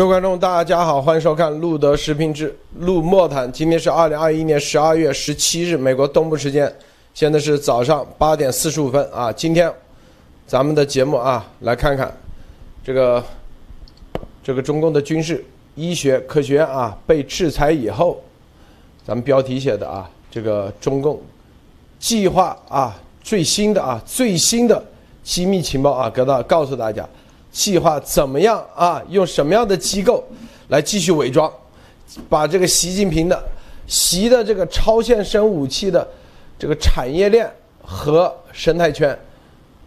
各位观众，大家好，欢迎收看路德视频之路莫谈。今天是二零二一年十二月十七日，美国东部时间，现在是早上八点四十五分啊。今天咱们的节目啊，来看看这个这个中共的军事医学科学院啊被制裁以后，咱们标题写的啊，这个中共计划啊最新的啊最新的机密情报啊，给到告诉大家。计划怎么样啊？用什么样的机构来继续伪装，把这个习近平的习的这个超限生武器的这个产业链和生态圈，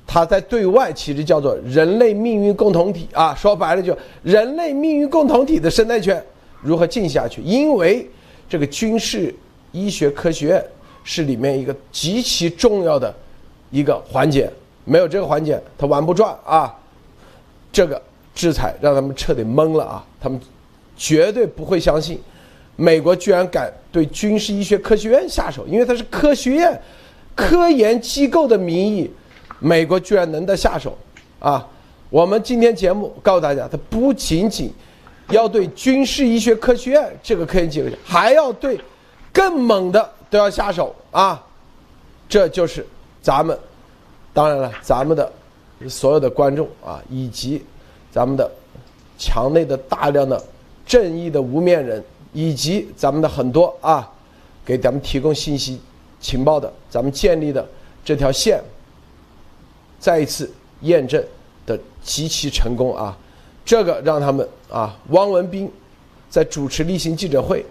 它在对外其实叫做人类命运共同体啊。说白了，就人类命运共同体的生态圈如何进下去？因为这个军事医学科学院是里面一个极其重要的一个环节，没有这个环节，它玩不转啊。这个制裁让他们彻底懵了啊！他们绝对不会相信，美国居然敢对军事医学科学院下手，因为它是科学院、科研机构的名义，美国居然能得下手啊！我们今天节目告诉大家，它不仅仅要对军事医学科学院这个科研机构，还要对更猛的都要下手啊！这就是咱们，当然了，咱们的。所有的观众啊，以及咱们的墙内的大量的正义的无面人，以及咱们的很多啊，给咱们提供信息情报的，咱们建立的这条线，再一次验证的极其成功啊！这个让他们啊，汪文斌在主持例行记者会，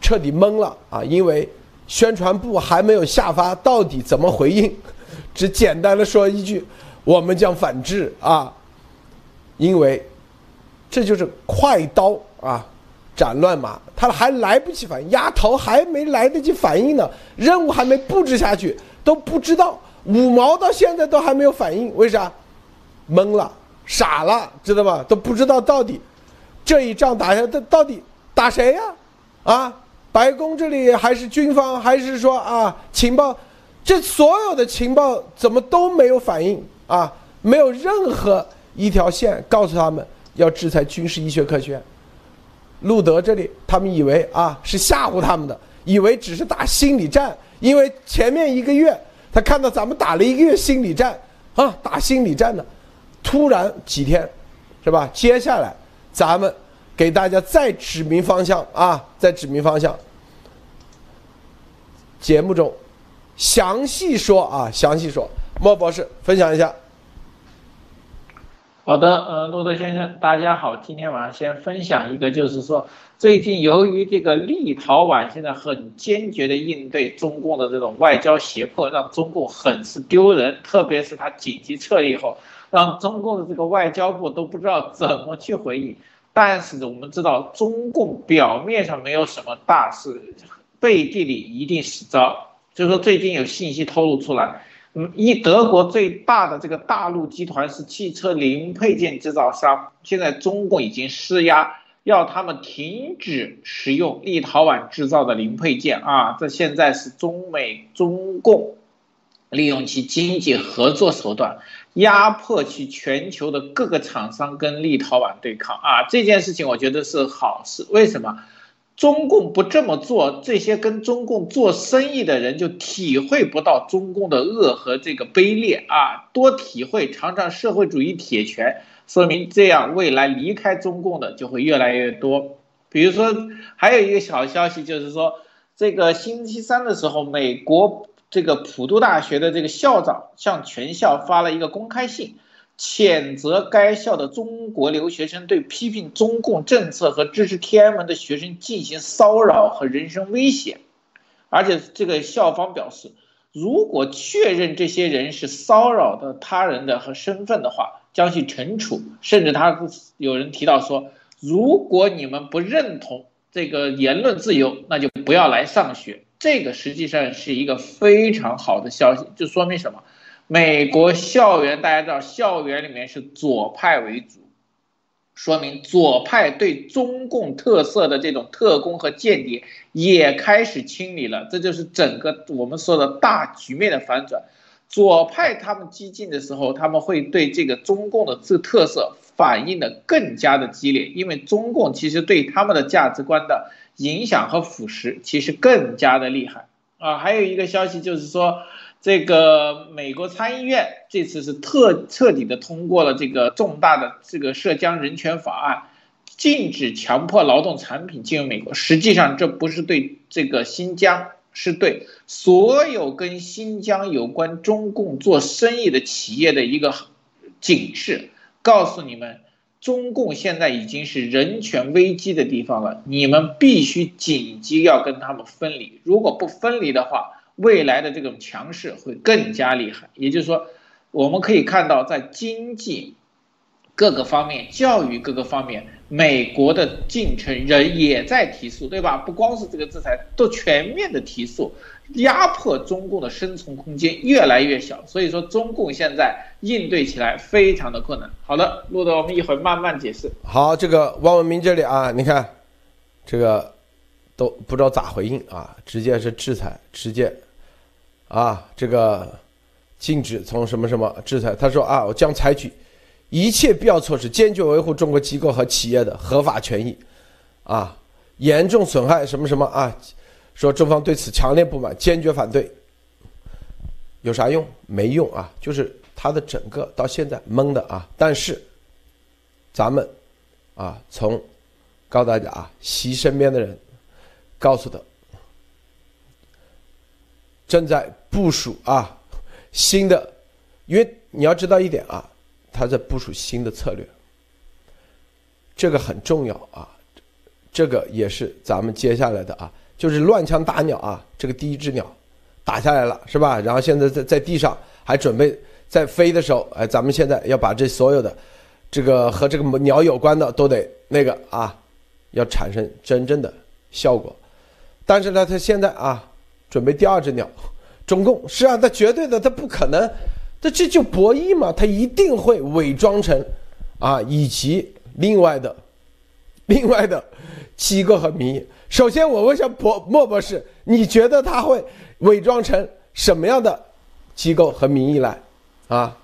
彻底懵了啊！因为宣传部还没有下发到底怎么回应，只简单的说一句。我们将反制啊，因为这就是快刀啊斩乱麻，他还来不及反应，丫头还没来得及反应呢，任务还没布置下去，都不知道五毛到现在都还没有反应，为啥？懵了，傻了，知道吧？都不知道到底这一仗打下，到到底打谁呀？啊，白宫这里还是军方，还是说啊情报？这所有的情报怎么都没有反应？啊，没有任何一条线告诉他们要制裁军事医学科学。路德这里，他们以为啊是吓唬他们的，以为只是打心理战，因为前面一个月他看到咱们打了一个月心理战啊，打心理战的，突然几天，是吧？接下来咱们给大家再指明方向啊，再指明方向。节目中详细说啊，详细说。莫博士，分享一下。好的，呃，路德先生，大家好。今天晚上先分享一个，就是说，最近由于这个立陶宛现在很坚决的应对中共的这种外交胁迫，让中共很是丢人。特别是他紧急撤离后，让中共的这个外交部都不知道怎么去回应。但是我们知道，中共表面上没有什么大事，背地里一定是招。就是说，最近有信息透露出来。嗯，一德国最大的这个大陆集团是汽车零配件制造商，现在中共已经施压，要他们停止使用立陶宛制造的零配件啊！这现在是中美中共利用其经济合作手段，压迫其全球的各个厂商跟立陶宛对抗啊！这件事情我觉得是好事，为什么？中共不这么做，这些跟中共做生意的人就体会不到中共的恶和这个卑劣啊！多体会尝尝社会主义铁拳，说明这样未来离开中共的就会越来越多。比如说，还有一个小消息，就是说这个星期三的时候，美国这个普渡大学的这个校长向全校发了一个公开信。谴责该校的中国留学生对批评中共政策和支持天安门的学生进行骚扰和人身威胁，而且这个校方表示，如果确认这些人是骚扰的他人的和身份的话，将去惩处。甚至他有人提到说，如果你们不认同这个言论自由，那就不要来上学。这个实际上是一个非常好的消息，就说明什么？美国校园，大家知道，校园里面是左派为主，说明左派对中共特色的这种特工和间谍也开始清理了，这就是整个我们说的大局面的反转。左派他们激进的时候，他们会对这个中共的这特色反应的更加的激烈，因为中共其实对他们的价值观的影响和腐蚀其实更加的厉害啊。还有一个消息就是说，这个美国参议院这次是特彻底的通过了这个重大的这个涉疆人权法案，禁止强迫劳动产品进入美国。实际上这不是对这个新疆。是对所有跟新疆有关中共做生意的企业的一个警示，告诉你们，中共现在已经是人权危机的地方了，你们必须紧急要跟他们分离，如果不分离的话，未来的这种强势会更加厉害。也就是说，我们可以看到，在经济各个方面、教育各个方面。美国的进程人也在提速，对吧？不光是这个制裁，都全面的提速，压迫中共的生存空间越来越小。所以说，中共现在应对起来非常的困难。好的，录的我们一会儿慢慢解释。好，这个汪文明这里啊，你看，这个都不知道咋回应啊，直接是制裁，直接啊，这个禁止从什么什么制裁。他说啊，我将采取。一切必要措施，坚决维护中国机构和企业的合法权益，啊，严重损害什么什么啊？说中方对此强烈不满，坚决反对。有啥用？没用啊！就是他的整个到现在懵的啊。但是，咱们啊，从告诉大家啊，习身边的人告诉他，正在部署啊新的，因为你要知道一点啊。他在部署新的策略，这个很重要啊，这个也是咱们接下来的啊，就是乱枪打鸟啊，这个第一只鸟打下来了是吧？然后现在在在地上还准备在飞的时候，哎，咱们现在要把这所有的这个和这个鸟有关的都得那个啊，要产生真正的效果。但是呢，他现在啊，准备第二只鸟，中共是啊，他绝对的，他不可能。这这就博弈嘛，他一定会伪装成，啊，以及另外的，另外的机构和民意。首先，我问一下博莫博士，你觉得他会伪装成什么样的机构和民意来？啊？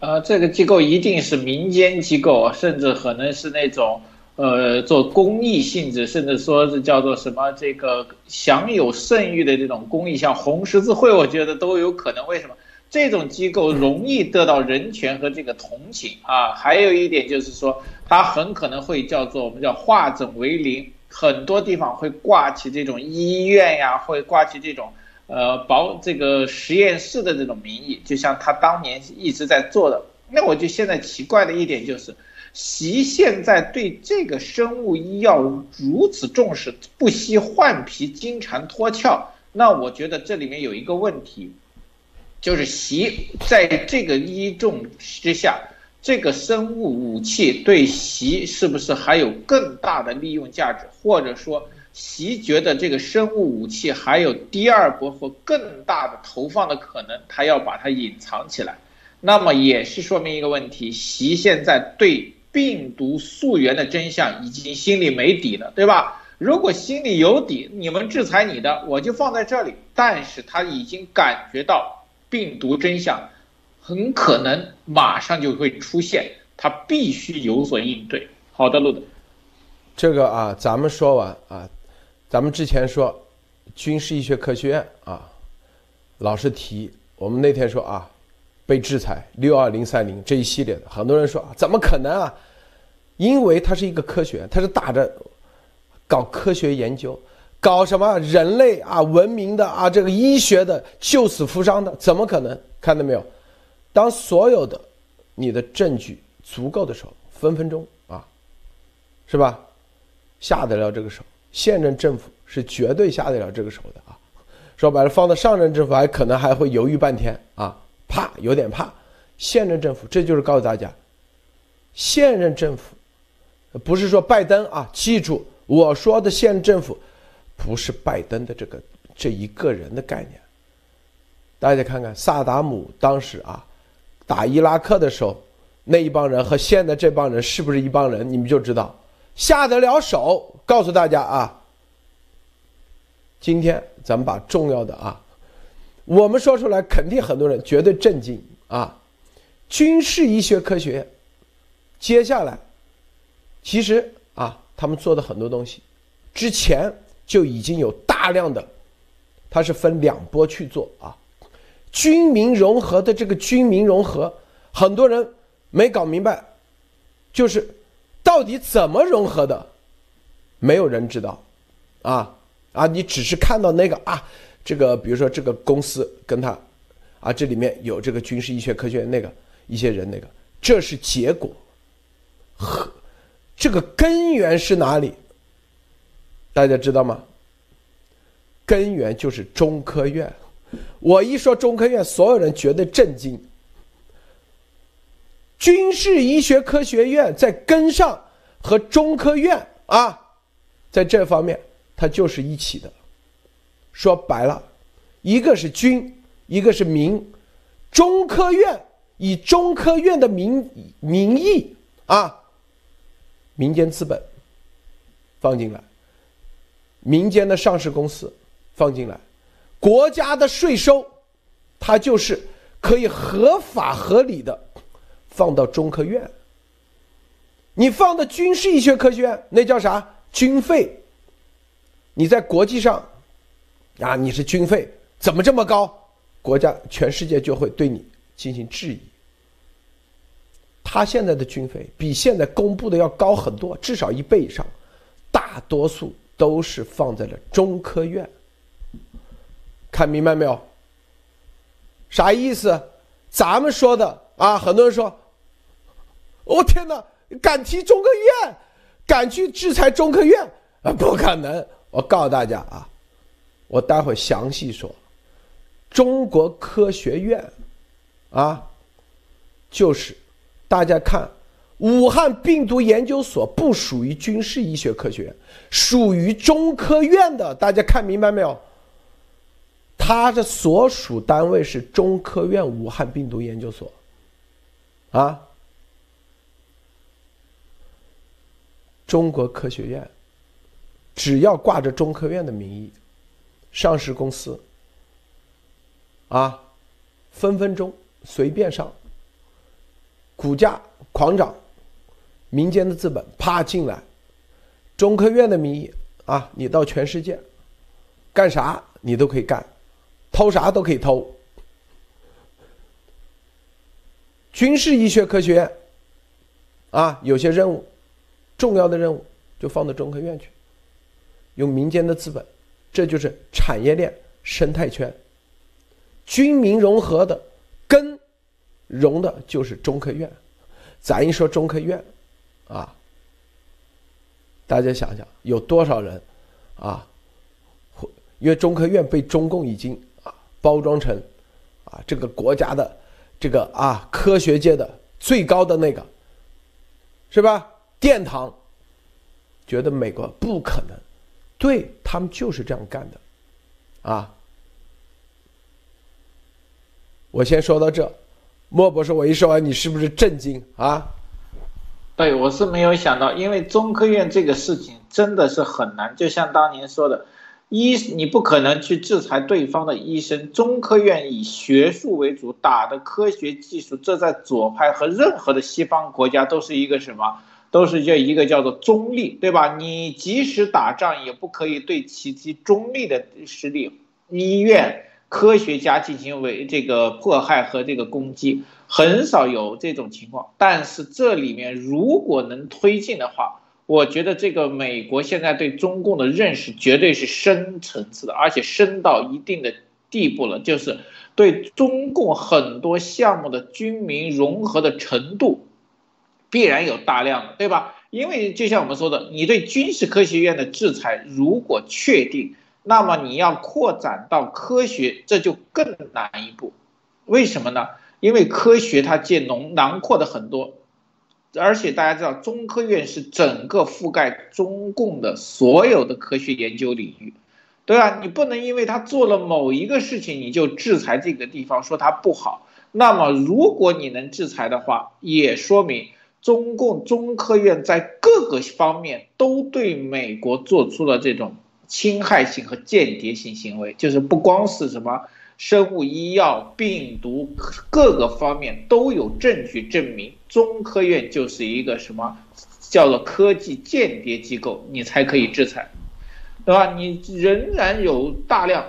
呃，这个机构一定是民间机构，甚至可能是那种呃做公益性质，甚至说是叫做什么这个享有盛誉的这种公益，像红十字会，我觉得都有可能。为什么？这种机构容易得到人权和这个同情啊，还有一点就是说，它很可能会叫做我们叫化整为零，很多地方会挂起这种医院呀，会挂起这种呃保这个实验室的这种名义，就像他当年一直在做的。那我就现在奇怪的一点就是，习现在对这个生物医药如此重视，不惜换皮、金蝉脱壳，那我觉得这里面有一个问题。就是习在这个依重之下，这个生物武器对习是不是还有更大的利用价值？或者说，习觉得这个生物武器还有第二波或更大的投放的可能，他要把它隐藏起来。那么也是说明一个问题：习现在对病毒溯源的真相已经心里没底了，对吧？如果心里有底，你们制裁你的，我就放在这里。但是他已经感觉到。病毒真相很可能马上就会出现，他必须有所应对。好的，路德，这个啊，咱们说完啊，咱们之前说军事医学科学院啊，老是提，我们那天说啊，被制裁六二零三零这一系列的，很多人说啊怎么可能啊？因为它是一个科学，它是打着搞科学研究。搞什么人类啊文明的啊这个医学的救死扶伤的怎么可能看到没有？当所有的你的证据足够的时候，分分钟啊，是吧？下得了这个手，现任政府是绝对下得了这个手的啊。说白了，放到上任政府还可能还会犹豫半天啊，怕有点怕。现任政府这就是告诉大家，现任政府不是说拜登啊，记住我说的县政府。不是拜登的这个这一个人的概念。大家看看萨达姆当时啊打伊拉克的时候，那一帮人和现在这帮人是不是一帮人？你们就知道下得了手。告诉大家啊，今天咱们把重要的啊，我们说出来，肯定很多人绝对震惊啊。军事医学科学接下来，其实啊，他们做的很多东西，之前就已经有大量的，它是分两波去做啊。军民融合的这个军民融合，很多人没搞明白，就是到底怎么融合的，没有人知道，啊啊，你只是看到那个啊，这个比如说这个公司跟他，啊，这里面有这个军事医学科学院那个一些人那个，这是结果，和这个根源是哪里？大家知道吗？根源就是中科院。我一说中科院，所有人觉得震惊。军事医学科学院在跟上和中科院啊，在这方面它就是一起的。说白了，一个是军，一个是民。中科院以中科院的名名义啊，民间资本放进来，民间的上市公司放进来。国家的税收，它就是可以合法合理的放到中科院。你放到军事医学科学院，那叫啥？军费。你在国际上，啊，你是军费怎么这么高？国家全世界就会对你进行质疑。他现在的军费比现在公布的要高很多，至少一倍以上。大多数都是放在了中科院。看明白没有？啥意思？咱们说的啊，很多人说，我天哪，敢提中科院，敢去制裁中科院啊？不可能！我告诉大家啊，我待会详细说。中国科学院啊，就是大家看，武汉病毒研究所不属于军事医学科学院，属于中科院的。大家看明白没有？他的所属单位是中科院武汉病毒研究所，啊，中国科学院，只要挂着中科院的名义，上市公司，啊，分分钟随便上，股价狂涨，民间的资本啪进来，中科院的名义啊，你到全世界干啥你都可以干。偷啥都可以偷。军事医学科学院，啊，有些任务，重要的任务就放到中科院去，用民间的资本，这就是产业链生态圈。军民融合的，融的就是中科院。咱一说中科院，啊，大家想想有多少人，啊，因为中科院被中共已经啊。包装成，啊，这个国家的，这个啊，科学界的最高的那个，是吧？殿堂，觉得美国不可能，对他们就是这样干的，啊。我先说到这，莫博士，我一说完，你是不是震惊啊？对，我是没有想到，因为中科院这个事情真的是很难，就像当年说的。医，你不可能去制裁对方的医生。中科院以学术为主，打的科学技术，这在左派和任何的西方国家都是一个什么？都是叫一个叫做中立，对吧？你即使打仗，也不可以对其其中立的势力、医院、科学家进行为这个迫害和这个攻击，很少有这种情况。但是这里面如果能推进的话，我觉得这个美国现在对中共的认识绝对是深层次的，而且深到一定的地步了，就是对中共很多项目的军民融合的程度，必然有大量的，对吧？因为就像我们说的，你对军事科学院的制裁如果确定，那么你要扩展到科学，这就更难一步。为什么呢？因为科学它借囊囊括的很多。而且大家知道，中科院是整个覆盖中共的所有的科学研究领域，对吧？你不能因为他做了某一个事情，你就制裁这个地方，说他不好。那么，如果你能制裁的话，也说明中共中科院在各个方面都对美国做出了这种侵害性和间谍性行为，就是不光是什么生物医药、病毒各个方面都有证据证明，中科院就是一个什么叫做科技间谍机构，你才可以制裁，对吧？你仍然有大量，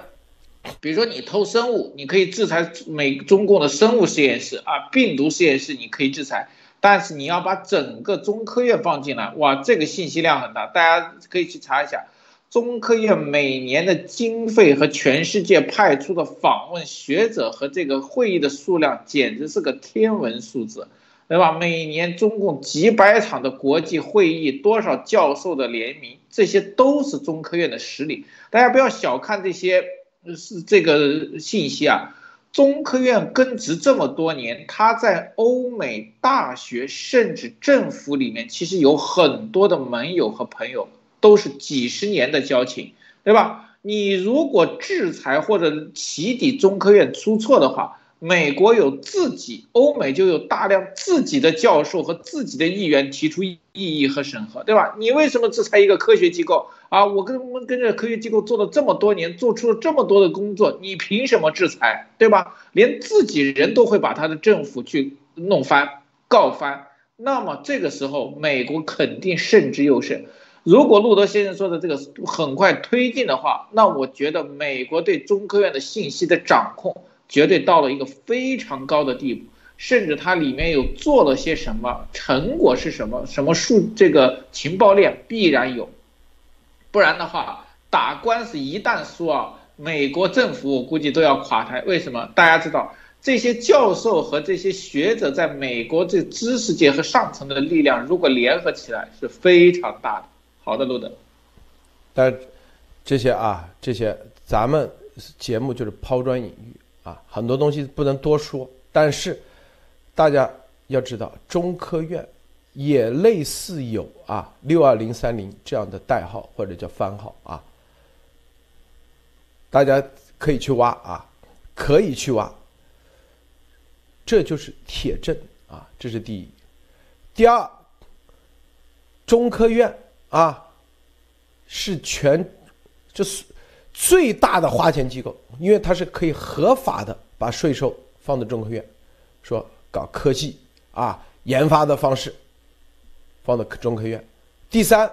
比如说你偷生物，你可以制裁美中共的生物实验室啊，病毒实验室你可以制裁，但是你要把整个中科院放进来，哇，这个信息量很大，大家可以去查一下。中科院每年的经费和全世界派出的访问学者和这个会议的数量，简直是个天文数字，对吧？每年中共几百场的国际会议，多少教授的联名，这些都是中科院的实力。大家不要小看这些，是这个信息啊。中科院根植这么多年，它在欧美大学甚至政府里面，其实有很多的盟友和朋友。都是几十年的交情，对吧？你如果制裁或者起底中科院出错的话，美国有自己，欧美就有大量自己的教授和自己的议员提出异议和审核，对吧？你为什么制裁一个科学机构啊？我跟我们跟着科学机构做了这么多年，做出了这么多的工作，你凭什么制裁，对吧？连自己人都会把他的政府去弄翻、告翻，那么这个时候美国肯定慎之又慎。如果路德先生说的这个很快推进的话，那我觉得美国对中科院的信息的掌控绝对到了一个非常高的地步，甚至它里面有做了些什么，成果是什么，什么数这个情报链必然有，不然的话打官司一旦输啊，美国政府我估计都要垮台。为什么？大家知道这些教授和这些学者在美国这知识界和上层的力量，如果联合起来是非常大的。好的，路的。但这些啊，这些咱们节目就是抛砖引玉啊，很多东西不能多说。但是大家要知道，中科院也类似有啊六二零三零这样的代号或者叫番号啊，大家可以去挖啊，可以去挖。这就是铁证啊，这是第一。第二，中科院。啊，是全，这是最大的花钱机构，因为它是可以合法的把税收放到中科院，说搞科技啊研发的方式，放到中科院。第三，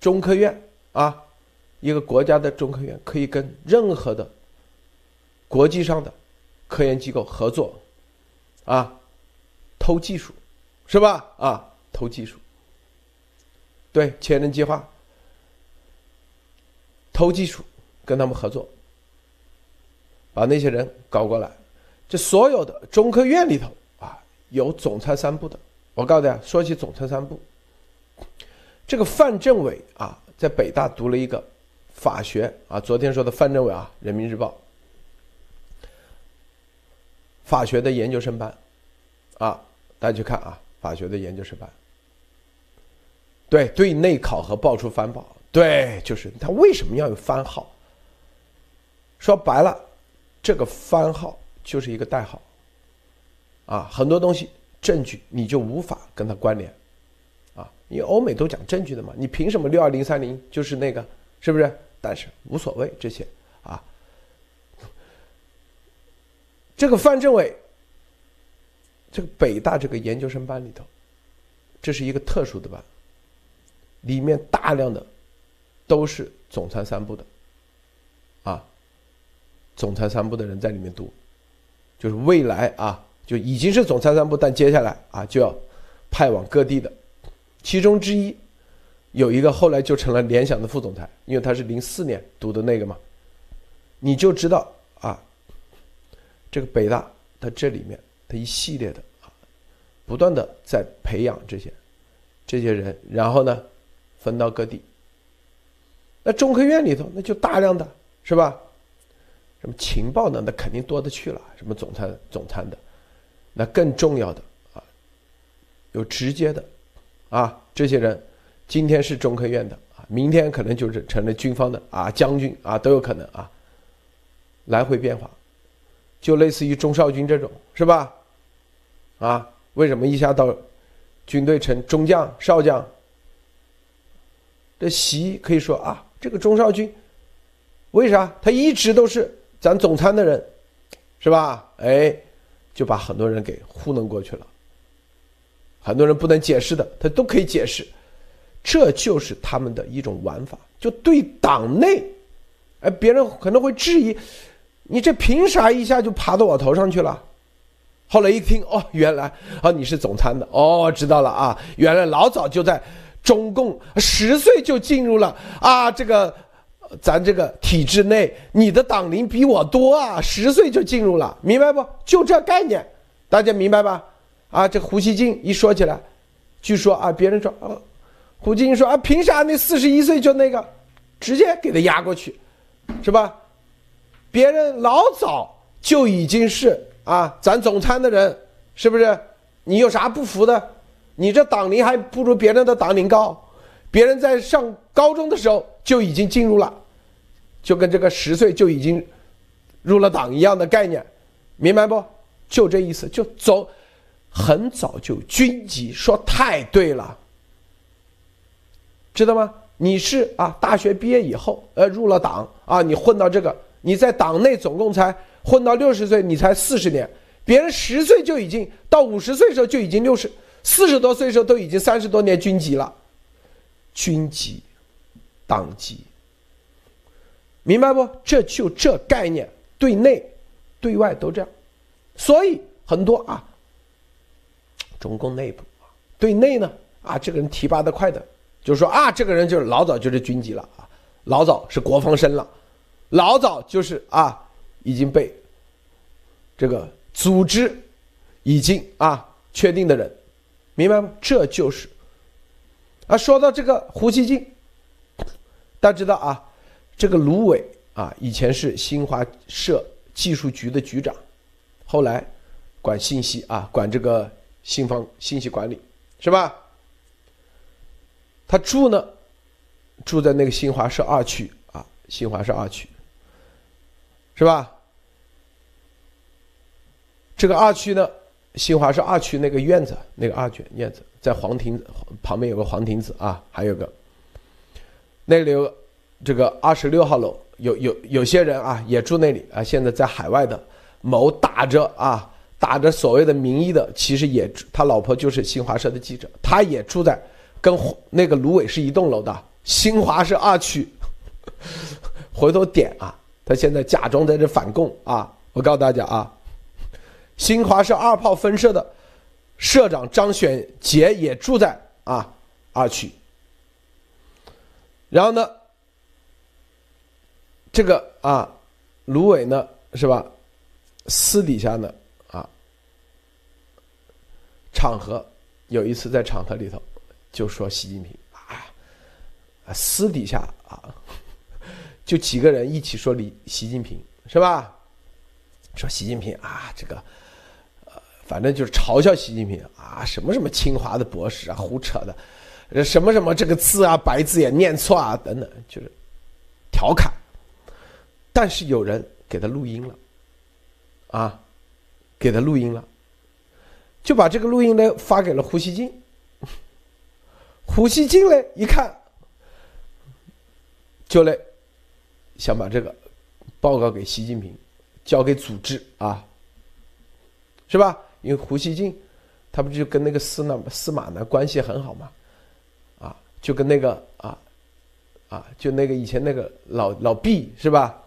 中科院啊，一个国家的中科院可以跟任何的国际上的科研机构合作，啊，偷技术，是吧？啊，偷技术。对，千人计划，偷技术，跟他们合作，把那些人搞过来。这所有的中科院里头啊，有总参三部的。我告诉大家，说起总参三部，这个范政委啊，在北大读了一个法学啊。昨天说的范政委啊，《人民日报》法学的研究生班啊，大家去看啊，法学的研究生班。对，对内考核爆出番号，对，就是他为什么要有番号？说白了，这个番号就是一个代号，啊，很多东西证据你就无法跟它关联，啊，因为欧美都讲证据的嘛，你凭什么六二零三零就是那个，是不是？但是无所谓这些啊，这个范政委，这个北大这个研究生班里头，这是一个特殊的班。里面大量的都是总参三部的，啊，总参三部的人在里面读，就是未来啊，就已经是总参三部，但接下来啊就要派往各地的。其中之一有一个后来就成了联想的副总裁，因为他是零四年读的那个嘛，你就知道啊，这个北大它这里面它一系列的啊，不断的在培养这些这些人，然后呢。分到各地，那中科院里头那就大量的是吧？什么情报呢？那肯定多的去了。什么总参、总参的，那更重要的啊，有直接的啊，这些人今天是中科院的啊，明天可能就是成了军方的啊，将军啊都有可能啊，来回变化，就类似于中少军这种是吧？啊，为什么一下到军队成中将、少将？这习可以说啊，这个钟少军，为啥他一直都是咱总参的人，是吧？哎，就把很多人给糊弄过去了。很多人不能解释的，他都可以解释，这就是他们的一种玩法。就对党内，哎，别人可能会质疑，你这凭啥一下就爬到我头上去了？后来一听，哦，原来啊你是总参的，哦，知道了啊，原来老早就在中共十岁就进入了啊这个。咱这个体制内，你的党龄比我多啊，十岁就进入了，明白不？就这概念，大家明白吧？啊，这胡锡进一说起来，据说啊，别人说啊，胡锡进说啊，凭啥那四十一岁就那个，直接给他压过去，是吧？别人老早就已经是啊，咱总参的人，是不是？你有啥不服的？你这党龄还不如别人的党龄高，别人在上高中的时候就已经进入了。就跟这个十岁就已经入了党一样的概念，明白不？就这意思，就走很早就军级，说太对了，知道吗？你是啊，大学毕业以后，呃，入了党啊，你混到这个，你在党内总共才混到六十岁，你才四十年，别人十岁就已经到五十岁的时候就已经六十四十多岁时候都已经三十多年军级了，军级，党级。明白不？这就这概念，对内、对外都这样，所以很多啊，中共内部啊，对内呢啊，这个人提拔的快的，就说啊，这个人就是老早就是军级了啊，老早是国防生了，老早就是啊，已经被这个组织已经啊确定的人，明白吗？这就是啊，说到这个胡锡进，大家知道啊。这个卢伟啊，以前是新华社技术局的局长，后来管信息啊，管这个信方信息管理，是吧？他住呢，住在那个新华社二区啊，新华社二区，是吧？这个二区呢，新华社二区那个院子，那个二卷院子在黄亭旁边有个黄亭子啊，还有个那里有。这个二十六号楼有有有些人啊也住那里啊，现在在海外的某打着啊打着所谓的名义的，其实也他老婆就是新华社的记者，他也住在跟那个芦苇是一栋楼的新华社二区。回头点啊，他现在假装在这反共啊，我告诉大家啊，新华社二炮分社的社长张选杰也住在啊二区，然后呢？这个啊，芦苇呢是吧？私底下呢啊，场合有一次在场合里头就说习近平啊，私底下啊，就几个人一起说李习近平是吧？说习近平啊，这个，反正就是嘲笑习近平啊，什么什么清华的博士啊，胡扯的，什么什么这个字啊，白字也念错啊，等等，就是调侃。但是有人给他录音了，啊，给他录音了，就把这个录音呢发给了胡锡进。胡锡进呢一看，就来想把这个报告给习近平，交给组织啊，是吧？因为胡锡进他不就跟那个司那司马南关系很好嘛，啊，就跟那个啊啊，就那个以前那个老老毕是吧？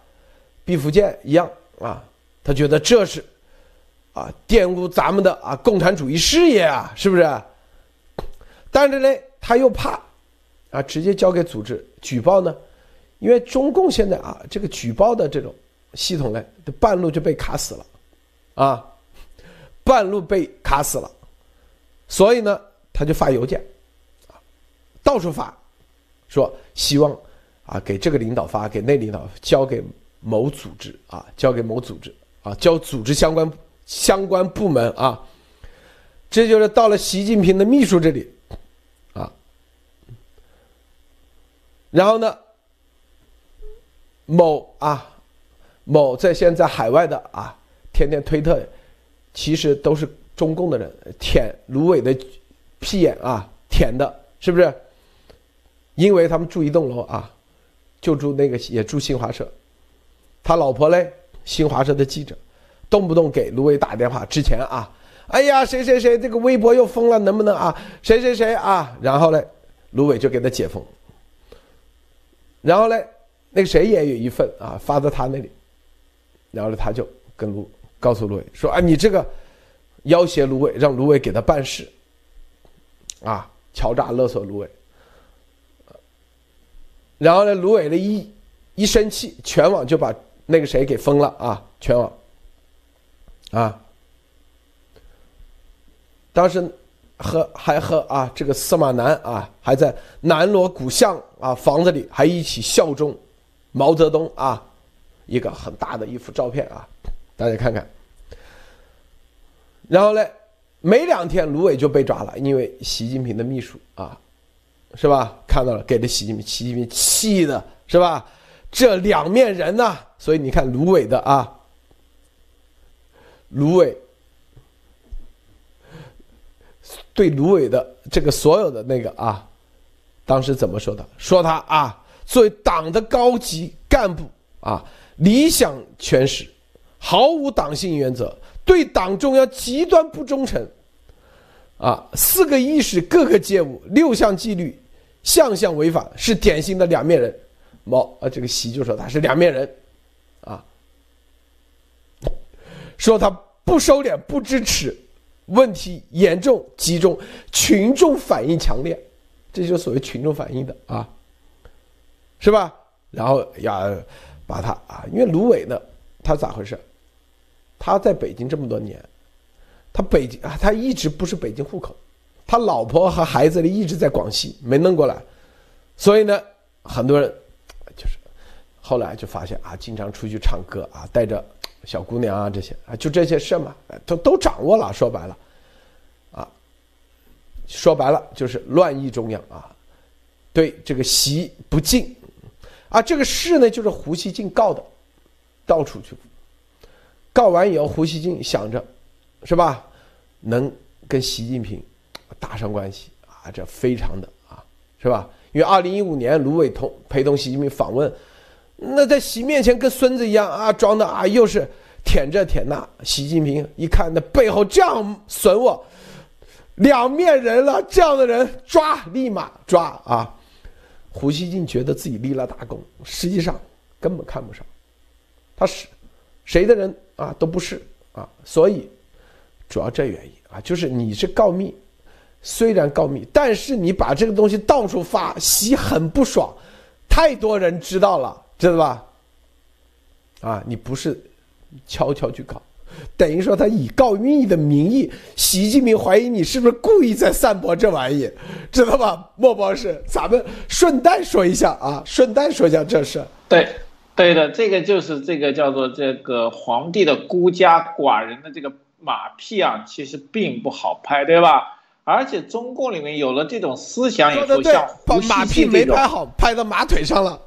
毕福剑一样啊，他觉得这是啊玷污咱们的啊共产主义事业啊，是不是？但是呢，他又怕啊，直接交给组织举报呢，因为中共现在啊这个举报的这种系统呢，半路就被卡死了啊，半路被卡死了，所以呢，他就发邮件。啊，到处发，说希望啊给这个领导发，给那领导交给。某组织啊，交给某组织啊，交组织相关相关部门啊，这就是到了习近平的秘书这里啊，然后呢，某啊某在现在海外的啊，天天推特，其实都是中共的人舔芦苇的屁眼啊，舔的是不是？因为他们住一栋楼啊，就住那个也住新华社。他老婆嘞，新华社的记者，动不动给卢伟打电话。之前啊，哎呀，谁谁谁这个微博又封了，能不能啊？谁谁谁啊？然后嘞，卢伟就给他解封。然后嘞，那个谁也有一份啊，发到他那里。然后呢，他就跟卢告诉卢伟说：“啊，你这个要挟卢伟，让卢伟给他办事，啊，敲诈勒索卢伟。”然后呢，卢伟的一一生气，全网就把那个谁给封了啊！全网啊，当时和还和啊这个司马南啊，还在南锣鼓巷啊房子里还一起效忠毛泽东啊，一个很大的一幅照片啊，大家看看。然后呢，没两天，卢伟就被抓了，因为习近平的秘书啊。是吧？看到了，给了习近平，习近平气的是吧？这两面人呐，所以你看卢伟的啊，卢伟对卢伟的这个所有的那个啊，当时怎么说的？说他啊，作为党的高级干部啊，理想全失，毫无党性原则，对党中央极端不忠诚，啊，四个意识，各个街舞，六项纪律。项项违法，是典型的两面人。毛啊，这个习就说他是两面人，啊，说他不收敛、不支持，问题严重、集中，群众反应强烈，这就是所谓群众反应的啊，是吧？然后要把他啊，因为卢伟呢，他咋回事？他在北京这么多年，他北京啊，他一直不是北京户口。他老婆和孩子呢一直在广西，没弄过来，所以呢，很多人就是后来就发现啊，经常出去唱歌啊，带着小姑娘啊这些啊，就这些事嘛，都都掌握了。说白了，啊，说白了就是乱意中央啊，对这个习不敬啊，这个事呢就是胡锡进告的，到处去告完以后，胡锡进想着是吧，能跟习近平。搭上关系啊，这非常的啊，是吧？因为二零一五年卢伟同陪同习近平访问，那在习面前跟孙子一样啊，装的啊，又是舔这舔那。习近平一看那背后这样损我，两面人了，这样的人抓，立马抓啊！胡锡进觉得自己立了大功，实际上根本看不上，他是谁的人啊都不是啊，所以主要这原因啊，就是你是告密。虽然告密，但是你把这个东西到处发，习很不爽，太多人知道了，知道吧？啊，你不是悄悄去告，等于说他以告密的名义，习近平怀疑你是不是故意在散播这玩意，知道吧？莫博士，咱们顺带说一下啊，顺带说一下这事。对，对的，这个就是这个叫做这个皇帝的孤家寡人的这个马屁啊，其实并不好拍，对吧？而且中共里面有了这种思想以后，像胡马屁没拍好，拍到马腿上了。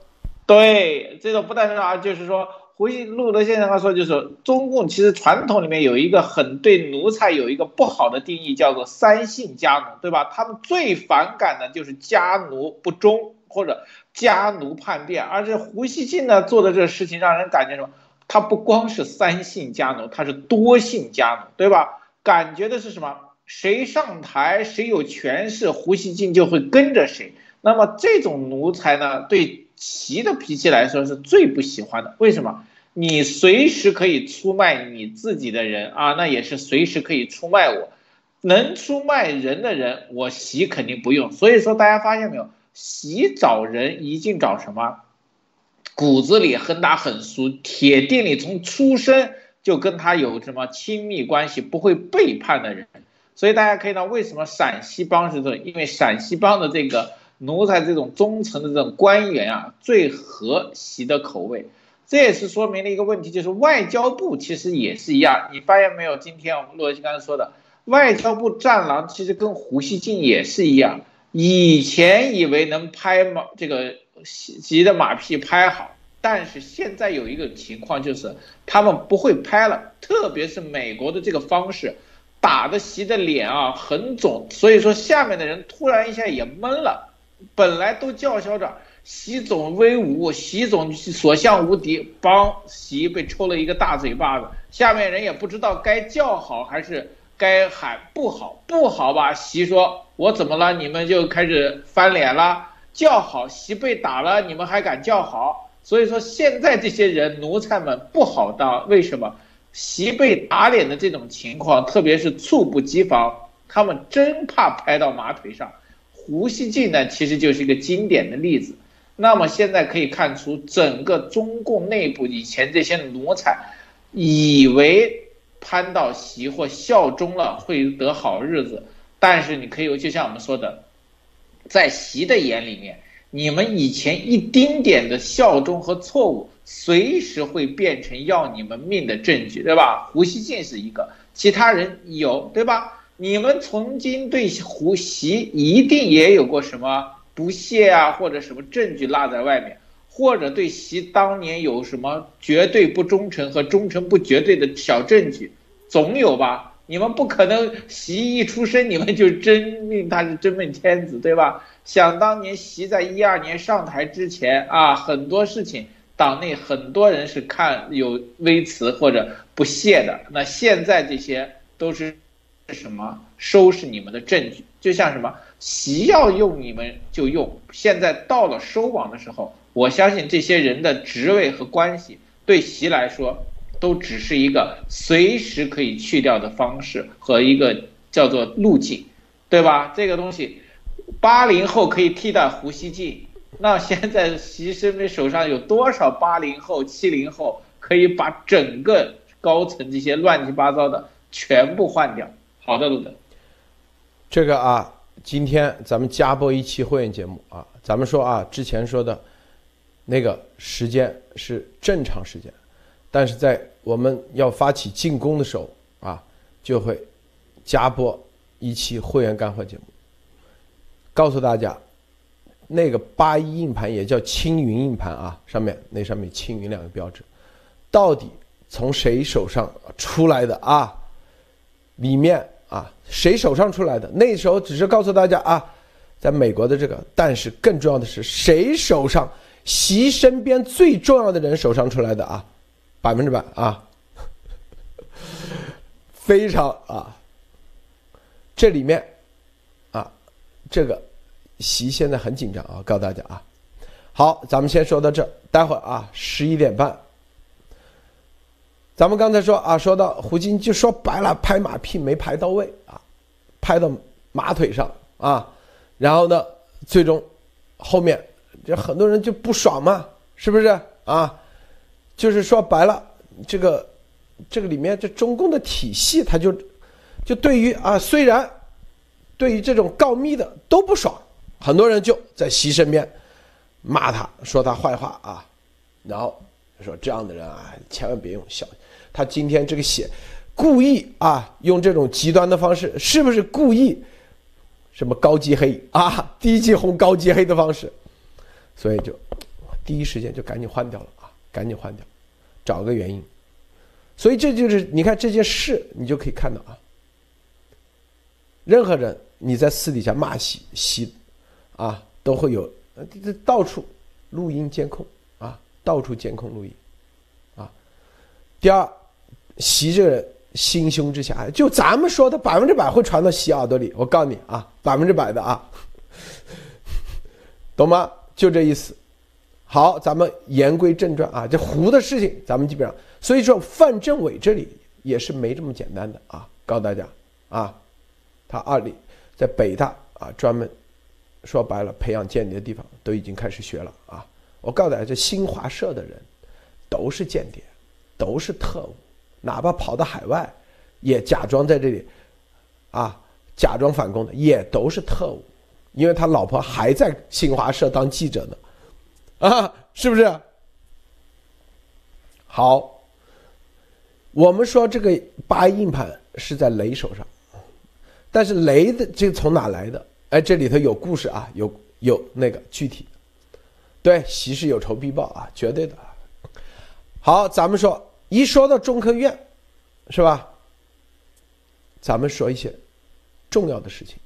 对，这个不但是啊，就是说胡锡路德先生他说，就是中共其实传统里面有一个很对奴才有一个不好的定义，叫做三姓家奴，对吧？他们最反感的就是家奴不忠或者家奴叛变，而且胡锡进呢做的这个事情让人感觉什么？他不光是三姓家奴，他是多姓家奴，对吧？感觉的是什么？谁上台，谁有权势，胡锡进就会跟着谁。那么这种奴才呢，对习的脾气来说是最不喜欢的。为什么？你随时可以出卖你自己的人啊，那也是随时可以出卖我。能出卖人的人，我习肯定不用。所以说，大家发现没有？习找人一定找什么？骨子里很打很熟，铁定里从出生就跟他有什么亲密关系，不会背叛的人。所以大家可以呢，为什么陕西帮是这？因为陕西帮的这个奴才这种忠诚的这种官员啊，最合习的口味。这也是说明了一个问题，就是外交部其实也是一样。你发现没有？今天我们洛西刚才说的，外交部战狼其实跟胡锡进也是一样。以前以为能拍马这个习的马屁拍好，但是现在有一个情况就是他们不会拍了，特别是美国的这个方式。打的习的脸啊很肿，所以说下面的人突然一下也懵了，本来都叫嚣着习总威武，习总所向无敌，帮习被抽了一个大嘴巴子，下面人也不知道该叫好还是该喊不好，不好吧？习说：“我怎么了？你们就开始翻脸了。”叫好，习被打了，你们还敢叫好？所以说现在这些人奴才们不好当，为什么？习被打脸的这种情况，特别是猝不及防，他们真怕拍到马腿上。胡锡进呢，其实就是一个经典的例子。那么现在可以看出，整个中共内部以前这些奴才，以为攀到席或效忠了会得好日子，但是你可以就像我们说的，在席的眼里面，你们以前一丁点的效忠和错误，随时会变成要你们命的证据，对吧？胡锡进是一个，其他人有，对吧？你们曾经对胡习一定也有过什么？不屑啊，或者什么证据落在外面，或者对习当年有什么绝对不忠诚和忠诚不绝对的小证据，总有吧？你们不可能习一出生你们就真命他是真命天子，对吧？想当年习在一二年上台之前啊，很多事情党内很多人是看有微词或者不屑的，那现在这些都是什么收拾你们的证据？就像什么？习要用你们就用，现在到了收网的时候，我相信这些人的职位和关系对习来说，都只是一个随时可以去掉的方式和一个叫做路径，对吧？这个东西，八零后可以替代胡锡进，那现在习身边手上有多少八零后、七零后可以把整个高层这些乱七八糟的全部换掉？好的，路德，这个啊。今天咱们加播一期会员节目啊，咱们说啊，之前说的，那个时间是正常时间，但是在我们要发起进攻的时候啊，就会加播一期会员干货节目，告诉大家，那个八一硬盘也叫青云硬盘啊，上面那上面青云两个标志，到底从谁手上出来的啊？里面。啊，谁手上出来的？那时候只是告诉大家啊，在美国的这个，但是更重要的是谁手上，习身边最重要的人手上出来的啊，百分之百啊，非常啊，这里面啊，这个习现在很紧张啊，告诉大家啊，好，咱们先说到这，待会儿啊，十一点半。咱们刚才说啊，说到胡金，就说白了，拍马屁没拍到位啊，拍到马腿上啊，然后呢，最终后面这很多人就不爽嘛，是不是啊？就是说白了，这个这个里面这中共的体系，他就就对于啊，虽然对于这种告密的都不爽，很多人就在习身边骂他，说他坏话啊，然后说这样的人啊，千万别用小。他今天这个写，故意啊，用这种极端的方式，是不是故意？什么高级黑啊，低级红高级黑的方式，所以就第一时间就赶紧换掉了啊，赶紧换掉，找个原因。所以这就是你看这件事，你就可以看到啊，任何人你在私底下骂习习啊，都会有这到处录音监控啊，到处监控录音啊。第二。习这个人心胸之狭，就咱们说的百分之百会传到习耳朵里。我告诉你啊，百分之百的啊，懂吗？就这意思。好，咱们言归正传啊，这胡的事情咱们基本上，所以说范政委这里也是没这么简单的啊。告诉大家啊，他二里在北大啊，专门说白了培养间谍的地方都已经开始学了啊。我告诉大家，这新华社的人都是间谍，都是特务。哪怕跑到海外，也假装在这里，啊，假装反攻的也都是特务，因为他老婆还在新华社当记者呢，啊，是不是？好，我们说这个八硬盘是在雷手上，但是雷的这从哪来的？哎，这里头有故事啊，有有那个具体，对，习是有仇必报啊，绝对的。好，咱们说。一说到中科院，是吧？咱们说一些重要的事情，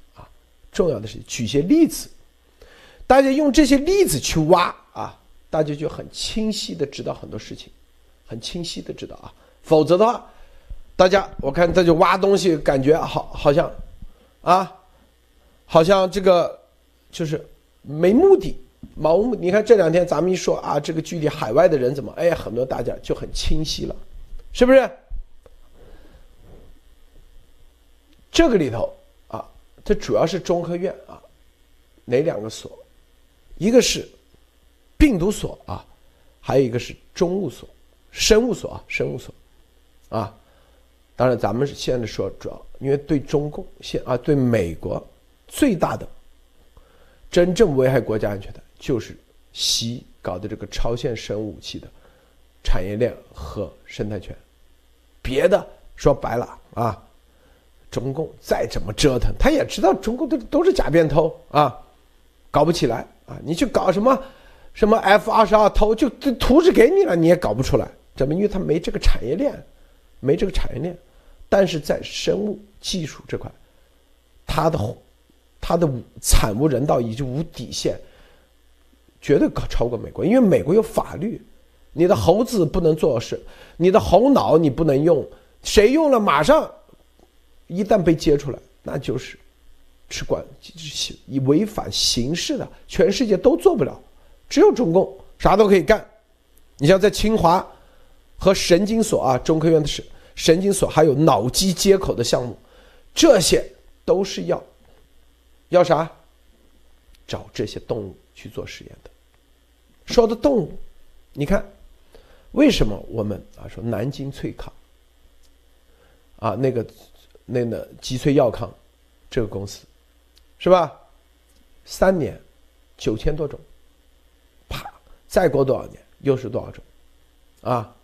重要的事情，举些例子。大家用这些例子去挖啊，大家就很清晰的知道很多事情，很清晰的知道啊。否则的话，大家我看他就挖东西，感觉好好像，啊，好像这个就是没目的，盲目。你看这两天咱们一说啊，这个距离海外的人怎么，哎，很多大家就很清晰了，是不是？这个里头，这主要是中科院啊，哪两个所？一个是病毒所啊，还有一个是中物所、生物所啊，生物所啊。当然，咱们现在说主要，因为对中共现啊，对美国最大的真正危害国家安全的，就是习搞的这个超限生物武器的产业链和生态圈。别的说白了啊。中共再怎么折腾，他也知道中共都都是假变偷啊，搞不起来啊！你去搞什么什么 F 二十二偷，就这图纸给你了，你也搞不出来。怎么？因为他没这个产业链，没这个产业链。但是在生物技术这块，他的他的惨无人道以及无底线，绝对超超过美国。因为美国有法律，你的猴子不能做事，你的猴脑你不能用，谁用了马上。一旦被揭出来，那就是是管以违反刑事的，全世界都做不了，只有中共啥都可以干。你像在清华和神经所啊，中科院的神神经所，还有脑机接口的项目，这些都是要要啥？找这些动物去做实验的。说的动物，你看为什么我们啊说南京翠康啊那个？那个吉萃药康，这个公司，是吧？三年，九千多种，啪，再过多少年又是多少种，啊？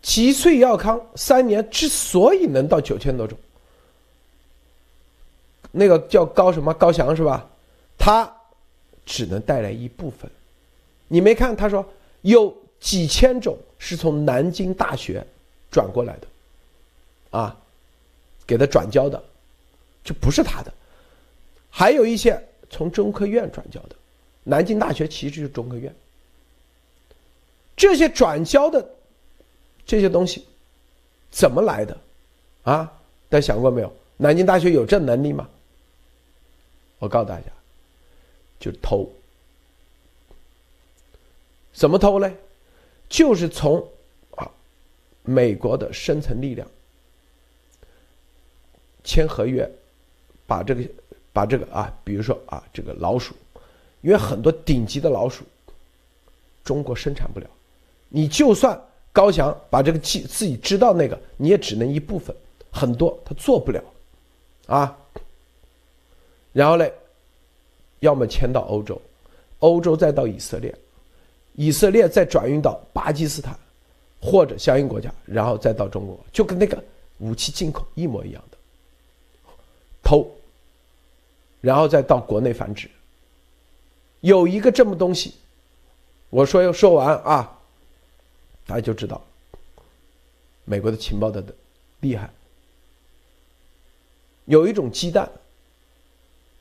吉萃药康三年之所以能到九千多种，那个叫高什么高翔是吧？他只能带来一部分，你没看他说有几千种是从南京大学转过来的，啊？给他转交的，就不是他的，还有一些从中科院转交的，南京大学其实就是中科院。这些转交的这些东西怎么来的？啊，大家想过没有？南京大学有这能力吗？我告诉大家，就偷。怎么偷嘞？就是从啊美国的深层力量。签合约，把这个，把这个啊，比如说啊，这个老鼠，因为很多顶级的老鼠，中国生产不了，你就算高翔把这个技自己知道那个，你也只能一部分，很多他做不了，啊，然后嘞，要么迁到欧洲，欧洲再到以色列，以色列再转运到巴基斯坦或者相应国家，然后再到中国，就跟那个武器进口一模一样的。偷，然后再到国内繁殖。有一个这么东西，我说要说完啊，大家就知道美国的情报的厉害。有一种鸡蛋，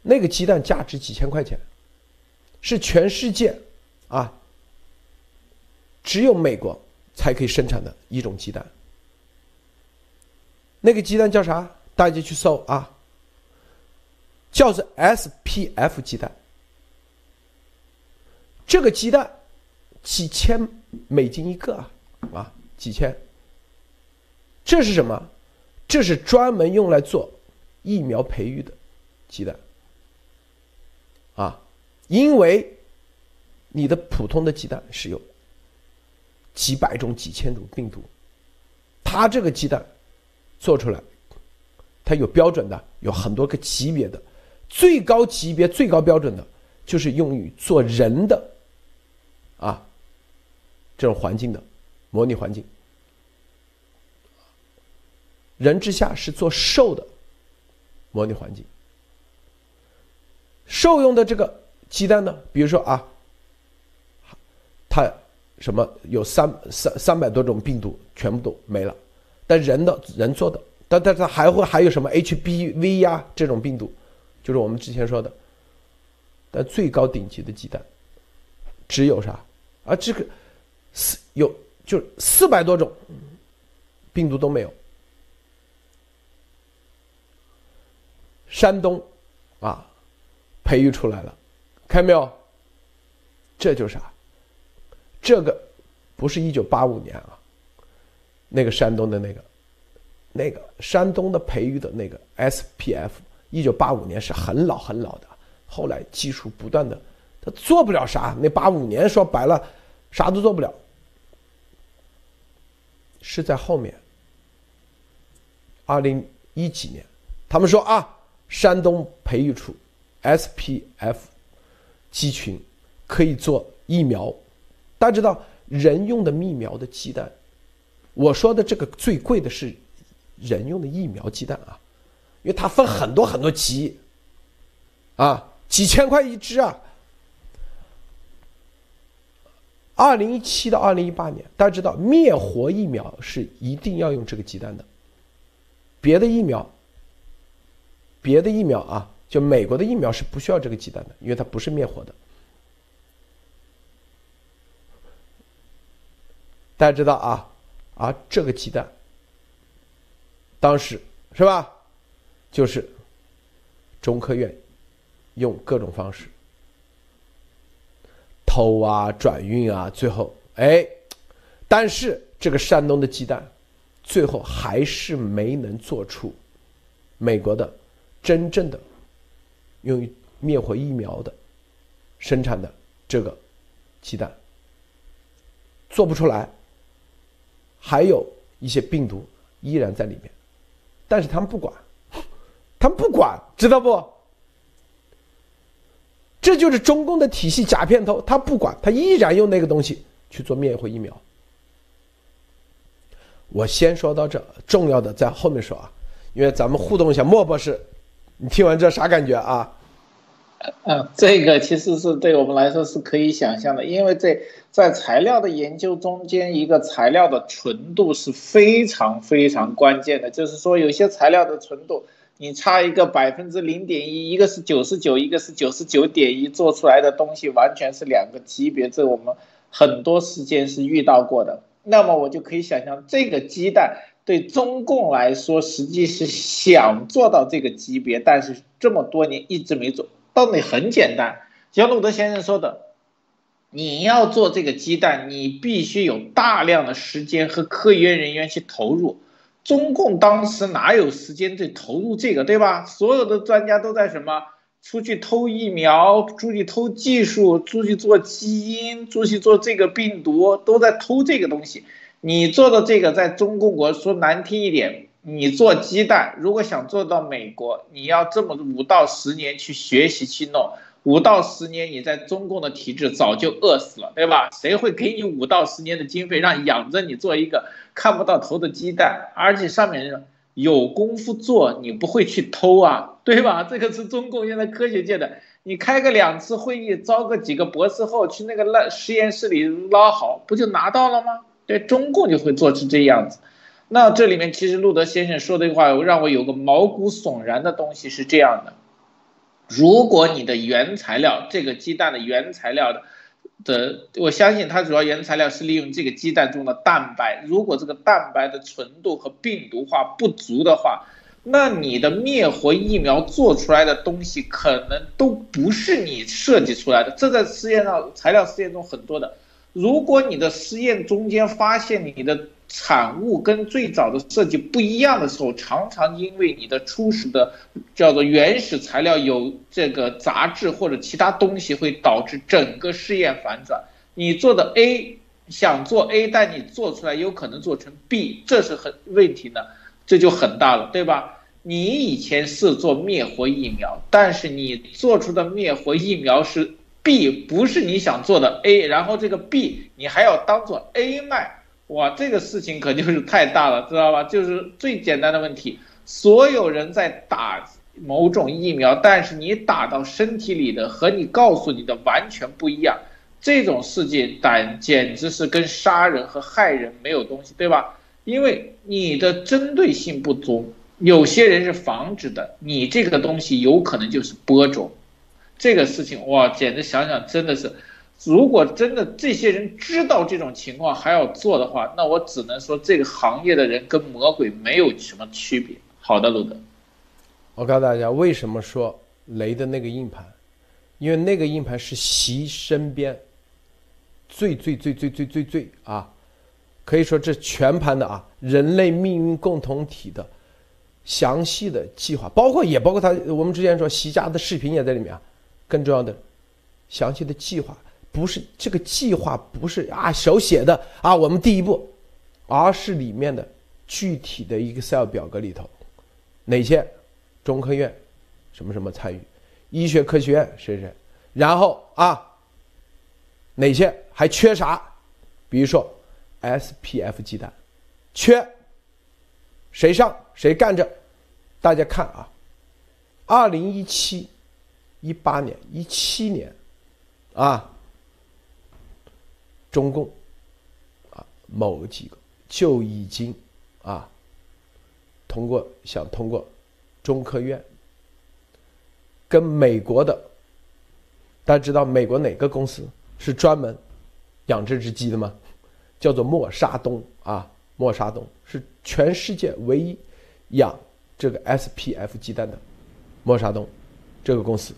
那个鸡蛋价值几千块钱，是全世界啊只有美国才可以生产的一种鸡蛋。那个鸡蛋叫啥？大家去搜啊。叫做 SPF 鸡蛋，这个鸡蛋几千美金一个啊，啊，几千。这是什么？这是专门用来做疫苗培育的鸡蛋，啊，因为你的普通的鸡蛋是有几百种、几千种病毒，它这个鸡蛋做出来，它有标准的，有很多个级别的。最高级别、最高标准的，就是用于做人的，啊，这种环境的模拟环境。人之下是做兽的模拟环境。兽用的这个鸡蛋呢，比如说啊，它什么有三三三百多种病毒全部都没了，但人的人做的，但但是还会还有什么 HBV 呀这种病毒。就是我们之前说的，但最高顶级的鸡蛋只有啥？啊，这个四有就四百多种病毒都没有。山东啊，培育出来了，看到没有？这就是啥？这个不是一九八五年啊，那个山东的那个，那个山东的培育的那个 SPF，一九八五年是很老很老的，后来技术不断的，他做不了啥。那八五年说白了，啥都做不了，是在后面，二零一几年，他们说啊，山东培育出 SPF 鸡群。可以做疫苗，大家知道人用的疫苗的鸡蛋，我说的这个最贵的是人用的疫苗鸡蛋啊，因为它分很多很多级，啊，几千块一只啊。二零一七到二零一八年，大家知道灭活疫苗是一定要用这个鸡蛋的，别的疫苗，别的疫苗啊，就美国的疫苗是不需要这个鸡蛋的，因为它不是灭活的。大家知道啊，啊，这个鸡蛋，当时是吧？就是中科院用各种方式偷啊、转运啊，最后哎，但是这个山东的鸡蛋最后还是没能做出美国的真正的用于灭活疫苗的生产的这个鸡蛋，做不出来。还有一些病毒依然在里面，但是他们不管，他们不管，知道不？这就是中共的体系假片头，他不管，他依然用那个东西去做灭活疫苗。我先说到这，重要的在后面说啊，因为咱们互动一下，莫博士，你听完这啥感觉啊？嗯，这个其实是对我们来说是可以想象的，因为在在材料的研究中间，一个材料的纯度是非常非常关键的。就是说，有些材料的纯度，你差一个百分之零点一，一个是九十九，一个是九十九点一，做出来的东西完全是两个级别。这我们很多时间是遇到过的。那么我就可以想象，这个鸡蛋对中共来说，实际是想做到这个级别，但是这么多年一直没做。道理很简单，像路德先生说的，你要做这个鸡蛋，你必须有大量的时间和科研人员去投入。中共当时哪有时间去投入这个，对吧？所有的专家都在什么？出去偷疫苗，出去偷技术，出去做基因，出去做这个病毒，都在偷这个东西。你做的这个，在中共国说难听一点。你做鸡蛋，如果想做到美国，你要这么五到十年去学习去弄，五到十年你在中共的体制早就饿死了，对吧？谁会给你五到十年的经费让养着你做一个看不到头的鸡蛋？而且上面有功夫做，你不会去偷啊，对吧？这个是中共现在科学界的，你开个两次会议，招个几个博士后去那个烂实验室里捞好，不就拿到了吗？对，中共就会做成这样子。那这里面其实路德先生说的话，让我有个毛骨悚然的东西是这样的：如果你的原材料，这个鸡蛋的原材料的的，我相信它主要原材料是利用这个鸡蛋中的蛋白。如果这个蛋白的纯度和病毒化不足的话，那你的灭活疫苗做出来的东西可能都不是你设计出来的。这在实验上材料实验中很多的。如果你的实验中间发现你的产物跟最早的设计不一样的时候，常常因为你的初始的叫做原始材料有这个杂质或者其他东西，会导致整个试验反转。你做的 A 想做 A，但你做出来有可能做成 B，这是很问题呢，这就很大了，对吧？你以前是做灭活疫苗，但是你做出的灭活疫苗是 B，不是你想做的 A，然后这个 B 你还要当做 A 卖。哇，这个事情可就是太大了，知道吧？就是最简单的问题，所有人在打某种疫苗，但是你打到身体里的和你告诉你的完全不一样，这种事情胆简直是跟杀人和害人没有东西，对吧？因为你的针对性不足，有些人是防止的，你这个东西有可能就是播种，这个事情哇，简直想想真的是，如果真的这些人知道这种情况还要做的话，那我只能说这个行业的人跟魔鬼没有什么区别。好的，路德，我告诉大家为什么说雷的那个硬盘，因为那个硬盘是习身边最最最最最最最啊，可以说这全盘的啊，人类命运共同体的。详细的计划，包括也包括他，我们之前说习家的视频也在里面啊。更重要的，详细的计划不是这个计划不是啊手写的啊，我们第一步，而是里面的具体的 Excel 表格里头，哪些中科院什么什么参与，医学科学院谁谁，然后啊哪些还缺啥，比如说 SPF 鸡蛋缺。谁上谁干着，大家看啊，二零一七、一八年、一七年，啊，中共啊某几个就已经啊通过想通过中科院跟美国的，大家知道美国哪个公司是专门养这只鸡的吗？叫做默沙东啊。默沙东是全世界唯一养这个 SPF 鸡蛋的默沙东这个公司。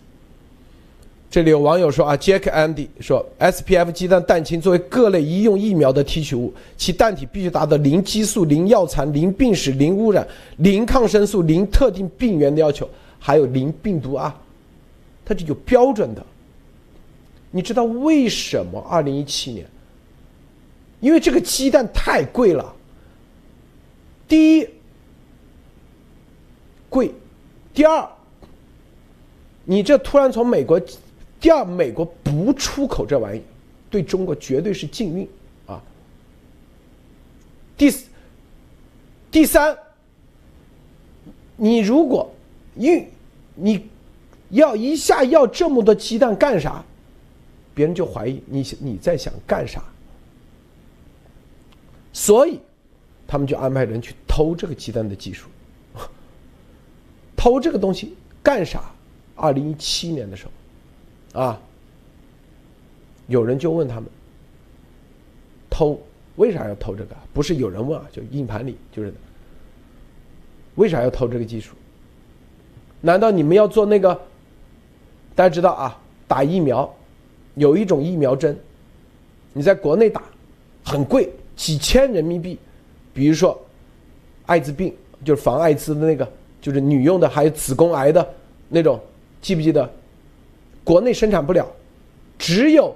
这里有网友说啊，Jack Andy 说，SPF 鸡蛋蛋清作为各类医用疫苗的提取物，其蛋体必须达到零激素、零药残、零病史、零污染、零抗生素、零特定病原的要求，还有零病毒啊，它是有标准的。你知道为什么二零一七年？因为这个鸡蛋太贵了。第一，贵；第二，你这突然从美国；第二，美国不出口这玩意，对中国绝对是禁运啊。第四，第三，你如果运，你要一下要这么多鸡蛋干啥？别人就怀疑你你在想干啥，所以。他们就安排人去偷这个鸡蛋的技术，偷这个东西干啥？二零一七年的时候，啊，有人就问他们，偷为啥要偷这个？不是有人问啊，就硬盘里就是，为啥要偷这个技术？难道你们要做那个？大家知道啊，打疫苗有一种疫苗针，你在国内打很贵，几千人民币。比如说，艾滋病就是防艾滋的那个，就是女用的，还有子宫癌的那种，记不记得？国内生产不了，只有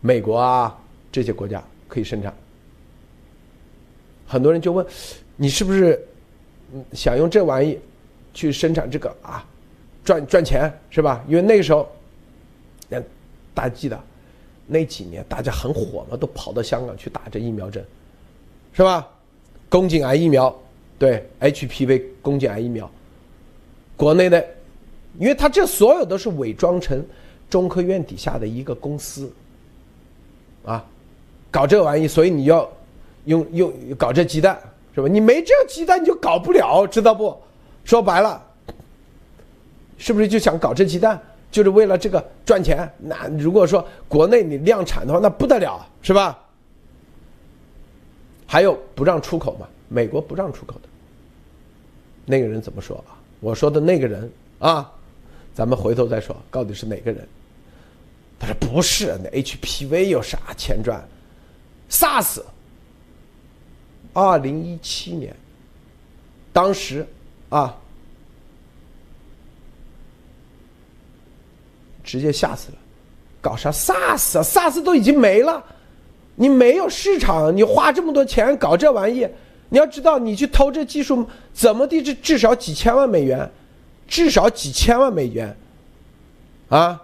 美国啊这些国家可以生产。很多人就问，你是不是想用这玩意去生产这个啊，赚赚钱是吧？因为那个时候，大家记得那几年大家很火嘛，都跑到香港去打这疫苗针，是吧？宫颈癌疫苗，对 HPV 宫颈癌疫苗，国内的，因为他这所有都是伪装成中科院底下的一个公司，啊，搞这玩意，所以你要用用搞这鸡蛋是吧？你没这鸡蛋你就搞不了，知道不？说白了，是不是就想搞这鸡蛋，就是为了这个赚钱？那如果说国内你量产的话，那不得了，是吧？还有不让出口嘛？美国不让出口的，那个人怎么说啊？我说的那个人啊，咱们回头再说，到底是哪个人？他说不是，那 HPV 有啥钱赚？SARS，二零一七年，当时啊，直接吓死了，搞啥 SARS？SARS 都已经没了。你没有市场，你花这么多钱搞这玩意，你要知道，你去偷这技术，怎么地至至少几千万美元，至少几千万美元，啊，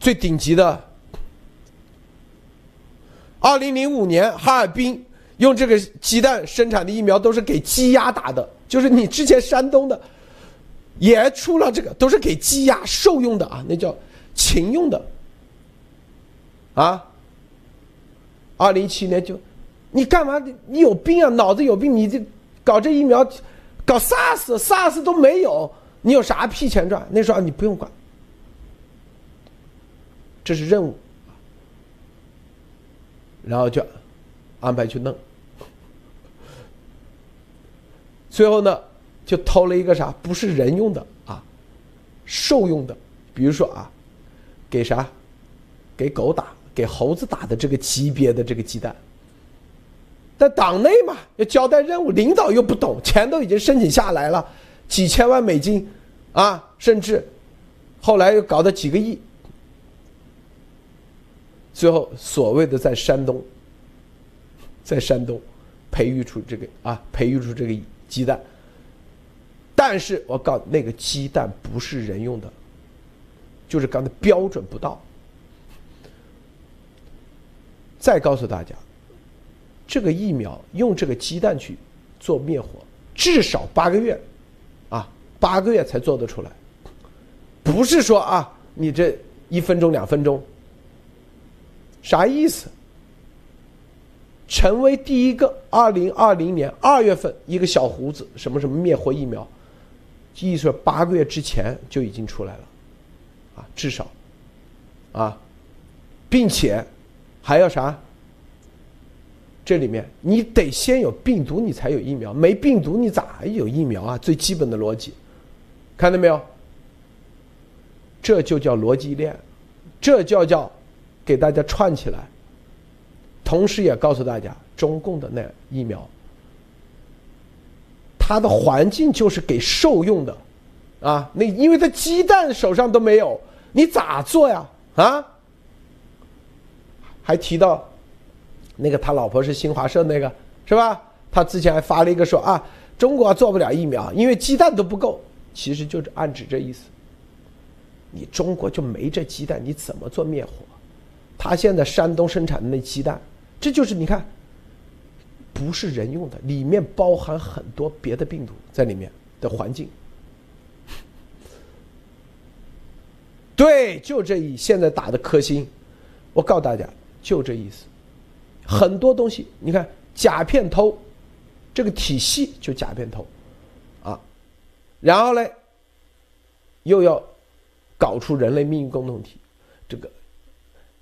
最顶级的。二零零五年，哈尔滨用这个鸡蛋生产的疫苗都是给鸡鸭打的，就是你之前山东的，也出了这个，都是给鸡鸭兽用的啊，那叫禽用的，啊。二零一七年就，你干嘛？你有病啊？脑子有病？你这搞这疫苗，搞 SARS，SARS 都没有，你有啥屁钱赚？那时候你不用管，这是任务，然后就安排去弄，最后呢，就偷了一个啥？不是人用的啊，兽用的，比如说啊，给啥？给狗打，给猴子打的这个级别的这个鸡蛋。在党内嘛，要交代任务，领导又不懂，钱都已经申请下来了，几千万美金，啊，甚至后来又搞到几个亿，最后所谓的在山东，在山东培育出这个啊，培育出这个鸡蛋，但是我告那个鸡蛋不是人用的，就是刚才标准不到。再告诉大家。这个疫苗用这个鸡蛋去做灭活，至少八个月，啊，八个月才做得出来。不是说啊，你这一分钟两分钟，啥意思？成为第一个，二零二零年二月份一个小胡子什么什么灭活疫苗，意思八个月之前就已经出来了，啊，至少，啊，并且还要啥？这里面你得先有病毒，你才有疫苗。没病毒，你咋有疫苗啊？最基本的逻辑，看到没有？这就叫逻辑链，这叫叫给大家串起来。同时也告诉大家，中共的那疫苗，它的环境就是给兽用的，啊，那因为它鸡蛋手上都没有，你咋做呀？啊？还提到。那个他老婆是新华社那个是吧？他之前还发了一个说啊，中国做不了疫苗，因为鸡蛋都不够。其实就是暗指这意思。你中国就没这鸡蛋，你怎么做灭活？他现在山东生产的那鸡蛋，这就是你看，不是人用的，里面包含很多别的病毒在里面的环境。对，就这一现在打的科兴，我告诉大家，就这意思。很多东西，你看假片偷，这个体系就假片偷，啊，然后呢，又要搞出人类命运共同体，这个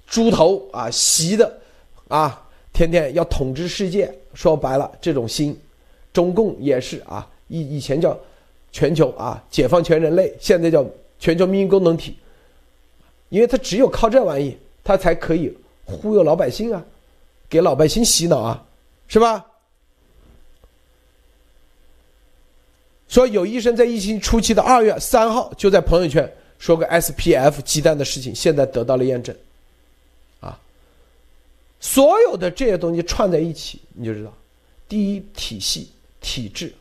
猪头啊，习的啊，天天要统治世界，说白了，这种心，中共也是啊，以以前叫全球啊，解放全人类，现在叫全球命运共同体，因为他只有靠这玩意，他才可以忽悠老百姓啊。给老百姓洗脑啊，是吧？说有医生在疫情初期的二月三号就在朋友圈说个 SPF 鸡蛋的事情，现在得到了验证，啊，所有的这些东西串在一起，你就知道，第一体系体制，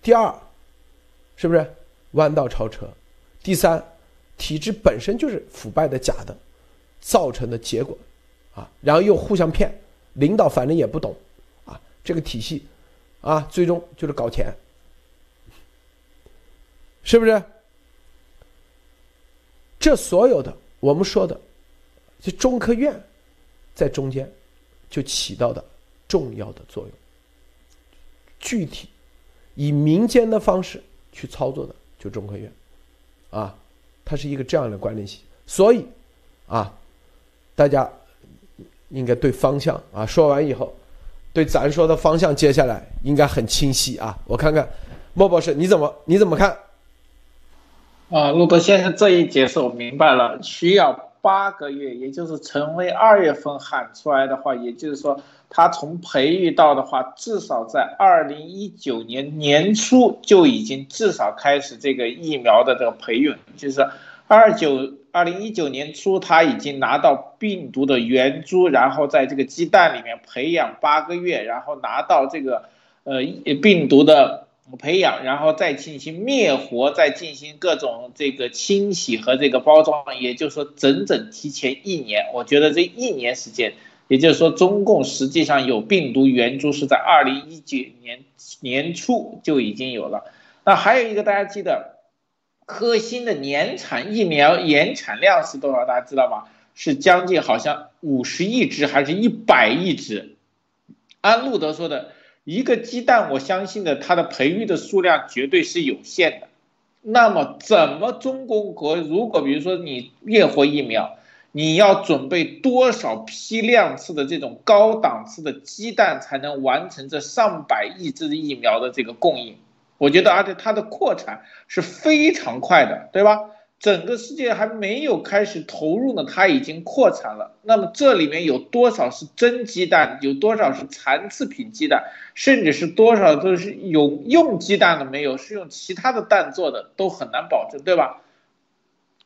第二，是不是弯道超车？第三，体制本身就是腐败的假的，造成的结果，啊，然后又互相骗。领导反正也不懂，啊，这个体系，啊，最终就是搞钱，是不是？这所有的我们说的，这中科院在中间就起到的重要的作用。具体以民间的方式去操作的，就中科院，啊，它是一个这样的关联性。所以，啊，大家。应该对方向啊，说完以后，对咱说的方向，接下来应该很清晰啊。我看看，莫博士你怎么你怎么看？啊，路德先生这一解释我明白了，需要八个月，也就是成为二月份喊出来的话，也就是说，他从培育到的话，至少在二零一九年年初就已经至少开始这个疫苗的这个培育，就是二九。二零一九年初，他已经拿到病毒的原株，然后在这个鸡蛋里面培养八个月，然后拿到这个呃病毒的培养，然后再进行灭活，再进行各种这个清洗和这个包装，也就是说整整提前一年。我觉得这一年时间，也就是说中共实际上有病毒原株是在二零一九年年初就已经有了。那还有一个大家记得。科兴的年产疫苗年产量是多少？大家知道吗？是将近好像五十亿只，还是一百亿只？安路德说的，一个鸡蛋，我相信的，它的培育的数量绝对是有限的。那么，怎么中国国如果比如说你灭活疫苗，你要准备多少批量次的这种高档次的鸡蛋，才能完成这上百亿支疫苗的这个供应？我觉得，而且它的扩产是非常快的，对吧？整个世界还没有开始投入呢，它已经扩产了。那么这里面有多少是真鸡蛋？有多少是残次品鸡蛋？甚至是多少都是有用鸡蛋的没有？是用其他的蛋做的，都很难保证，对吧？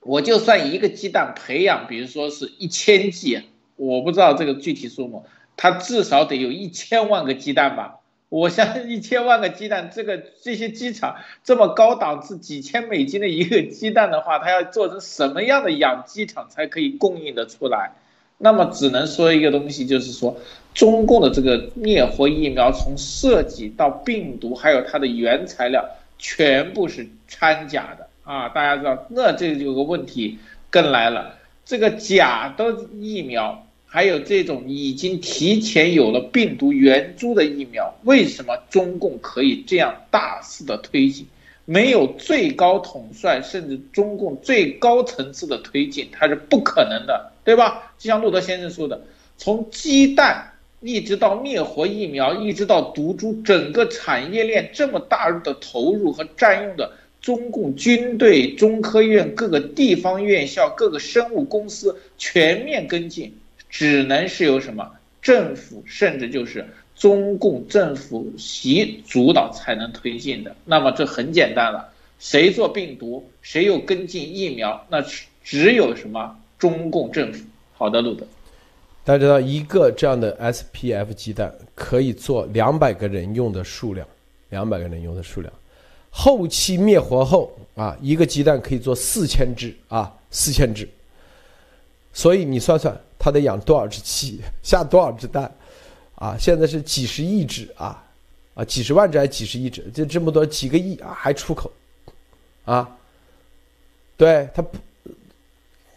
我就算一个鸡蛋培养，比如说是一千鸡，我不知道这个具体数目，它至少得有一千万个鸡蛋吧。我相信一千万个鸡蛋，这个这些鸡场这么高档次，几千美金的一个鸡蛋的话，它要做成什么样的养鸡场才可以供应的出来？那么只能说一个东西，就是说中共的这个灭活疫苗，从设计到病毒，还有它的原材料，全部是掺假的啊！大家知道，那这有个问题更来了，这个假的疫苗。还有这种已经提前有了病毒原株的疫苗，为什么中共可以这样大肆的推进？没有最高统帅，甚至中共最高层次的推进，它是不可能的，对吧？就像路德先生说的，从鸡蛋一直到灭活疫苗，一直到毒株，整个产业链这么大的投入和占用的，中共军队、中科院、各个地方院校、各个生物公司全面跟进。只能是由什么政府，甚至就是中共政府习主导才能推进的。那么这很简单了，谁做病毒，谁又跟进疫苗，那只有什么中共政府。好的，路德，大家知道一个这样的 SPF 鸡蛋可以做两百个人用的数量，两百个人用的数量，后期灭活后啊，一个鸡蛋可以做四千只啊，四千只。所以你算算。它得养多少只鸡，下多少只蛋，啊，现在是几十亿只啊，啊，几十万只还几十亿只，就这么多几个亿啊，还出口，啊，对他不，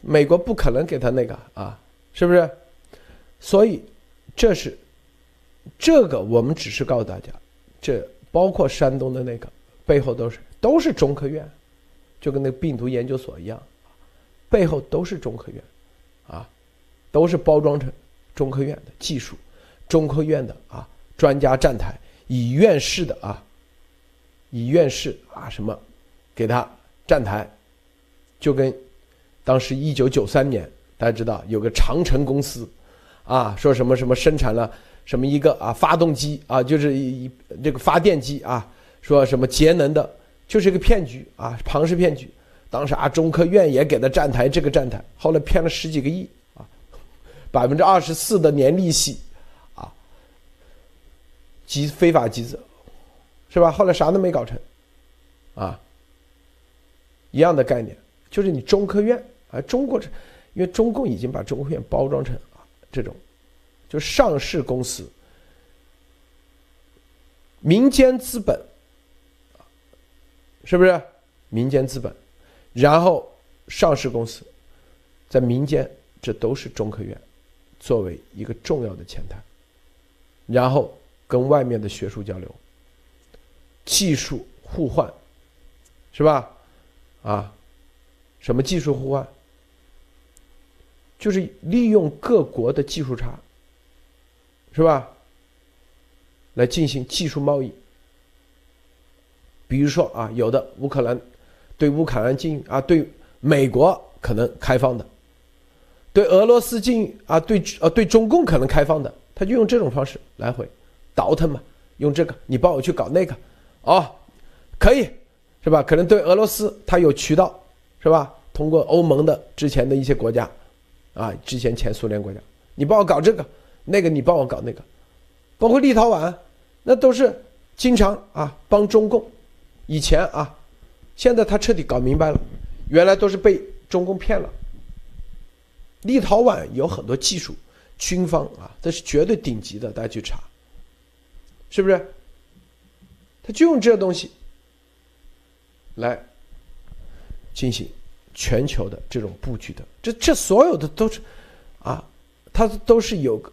美国不可能给他那个啊，是不是？所以这是这个，我们只是告诉大家，这包括山东的那个背后都是都是中科院，就跟那个病毒研究所一样，背后都是中科院，都是包装成中科院的技术，中科院的啊专家站台，以院士的啊，以院士啊什么给他站台，就跟当时一九九三年大家知道有个长城公司啊说什么什么生产了什么一个啊发动机啊就是一这个发电机啊说什么节能的，就是一个骗局啊庞氏骗局，当时啊中科院也给他站台这个站台，后来骗了十几个亿。百分之二十四的年利息，啊，集非法集资，是吧？后来啥都没搞成，啊，一样的概念，就是你中科院啊，中国这，因为中共已经把中科院包装成啊这种，就上市公司，民间资本，是不是？民间资本，然后上市公司，在民间，这都是中科院。作为一个重要的前台，然后跟外面的学术交流、技术互换，是吧？啊，什么技术互换？就是利用各国的技术差，是吧？来进行技术贸易。比如说啊，有的乌克兰对乌克兰进啊，对美国可能开放的。对俄罗斯进啊，对呃对中共可能开放的，他就用这种方式来回倒腾嘛，用这个你帮我去搞那个，哦，可以是吧？可能对俄罗斯他有渠道是吧？通过欧盟的之前的一些国家，啊，之前前苏联国家，你帮我搞这个，那个你帮我搞那个，包括立陶宛，那都是经常啊帮中共，以前啊，现在他彻底搞明白了，原来都是被中共骗了。立陶宛有很多技术，军方啊，这是绝对顶级的，大家去查，是不是？他就用这东西来进行全球的这种布局的，这这所有的都是啊，他都是有个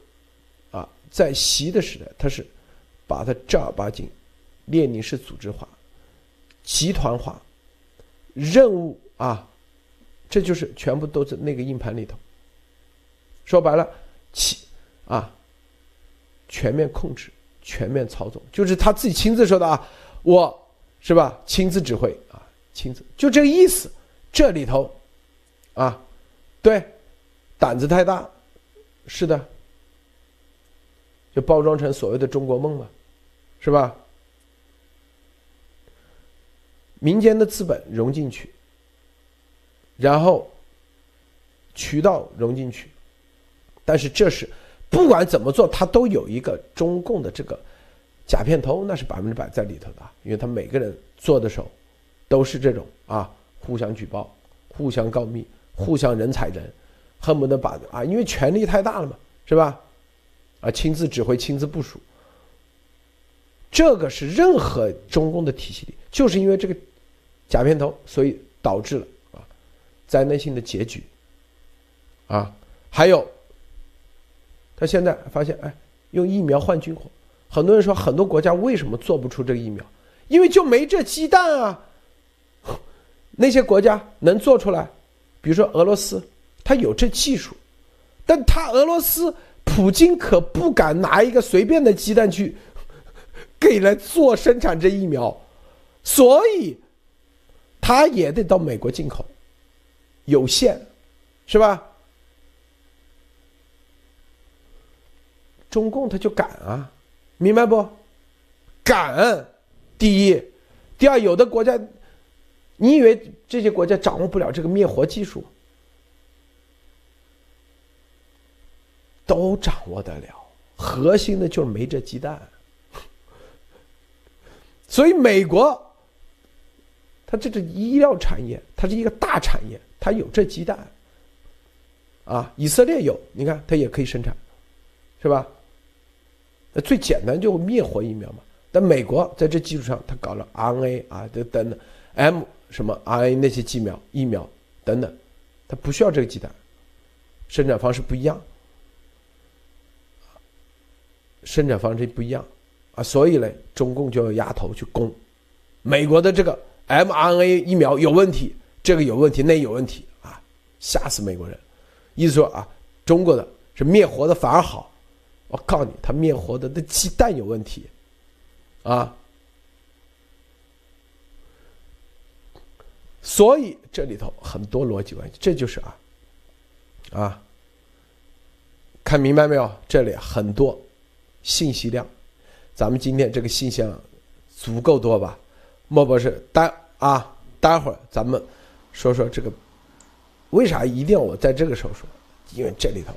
啊，在习的时代，他是把它正儿八经列宁式组织化、集团化、任务啊，这就是全部都在那个硬盘里头。说白了，起啊，全面控制、全面操纵，就是他自己亲自说的啊，我是吧，亲自指挥啊，亲自就这个意思。这里头啊，对，胆子太大，是的，就包装成所谓的中国梦嘛，是吧？民间的资本融进去，然后渠道融进去，但是这是不管怎么做，它都有一个中共的这个假片头，那是百分之百在里头的，因为他每个人做的时候都是这种啊，互相举报、互相告密、互相人踩人，恨不得把啊，因为权力太大了嘛，是吧？啊，亲自指挥、亲自部署，这个是任何中共的体系里，就是因为这个。假片头，所以导致了啊灾难性的结局啊，还有他现在发现，哎，用疫苗换军火，很多人说很多国家为什么做不出这个疫苗？因为就没这鸡蛋啊。那些国家能做出来，比如说俄罗斯，他有这技术，但他俄罗斯普京可不敢拿一个随便的鸡蛋去 给来做生产这疫苗，所以。他也得到美国进口，有限，是吧？中共他就敢啊，明白不？敢，第一，第二，有的国家，你以为这些国家掌握不了这个灭活技术？都掌握得了，核心的就是没这鸡蛋，所以美国。它这个医疗产业，它是一个大产业，它有这鸡蛋，啊，以色列有，你看它也可以生产，是吧？最简单就灭活疫苗嘛。但美国在这基础上，他搞了 RNA 啊，等等等，M 什么 RNA 那些疫苗疫苗等等，他不需要这个鸡蛋，生产方式不一样，生产方式不一样啊，所以呢，中共就要压头去攻美国的这个。mRNA 疫苗有问题，这个有问题，那有问题啊，吓死美国人！意思说啊，中国的是灭活的反而好，我告诉你，他灭活的那鸡蛋有问题，啊，所以这里头很多逻辑关系，这就是啊，啊，看明白没有？这里很多信息量，咱们今天这个信息量足够多吧？莫博士，待啊，待会儿咱们说说这个，为啥一定要我在这个时候说？因为这里头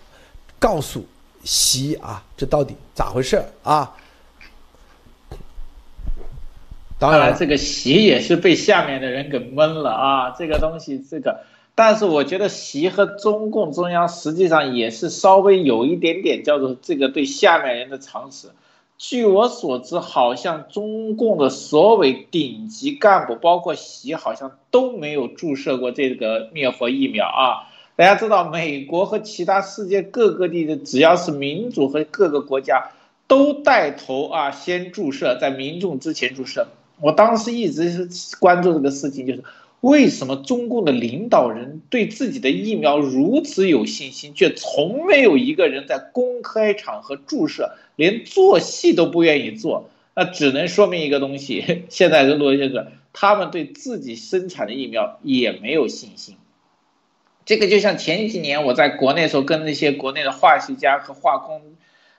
告诉习啊，这到底咋回事啊？当然，这个习也是被下面的人给蒙了啊。这个东西，这个，但是我觉得习和中共中央实际上也是稍微有一点点叫做这个对下面人的常识。据我所知，好像中共的所谓顶级干部，包括习，好像都没有注射过这个灭活疫苗啊。大家知道，美国和其他世界各个地的，只要是民主和各个国家，都带头啊，先注射，在民众之前注射。我当时一直是关注这个事情，就是。为什么中共的领导人对自己的疫苗如此有信心，却从没有一个人在公开场合注射，连做戏都不愿意做？那只能说明一个东西：现在的罗先生，他们对自己生产的疫苗也没有信心。这个就像前几年我在国内时候跟那些国内的化学家和化工，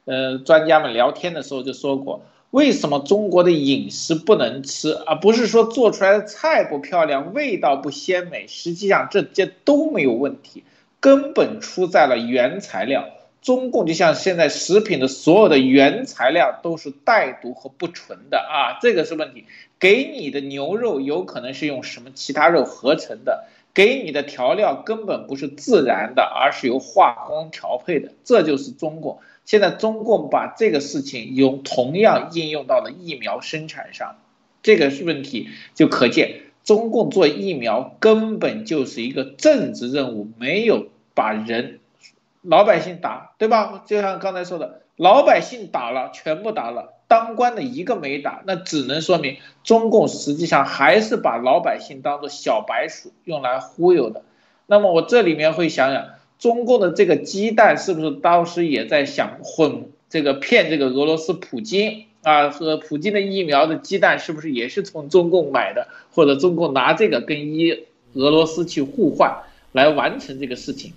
呃专家们聊天的时候就说过。为什么中国的饮食不能吃？而不是说做出来的菜不漂亮、味道不鲜美，实际上这些都没有问题，根本出在了原材料。中共就像现在食品的所有的原材料都是带毒和不纯的啊，这个是问题。给你的牛肉有可能是用什么其他肉合成的，给你的调料根本不是自然的，而是由化工调配的，这就是中共。现在中共把这个事情用同样应用到了疫苗生产上，这个问题，就可见中共做疫苗根本就是一个政治任务，没有把人老百姓打，对吧？就像刚才说的，老百姓打了，全部打了，当官的一个没打，那只能说明中共实际上还是把老百姓当做小白鼠用来忽悠的。那么我这里面会想想。中共的这个鸡蛋是不是当时也在想混这个骗这个俄罗斯普京啊？和普京的疫苗的鸡蛋是不是也是从中共买的，或者中共拿这个跟一俄罗斯去互换来完成这个事情？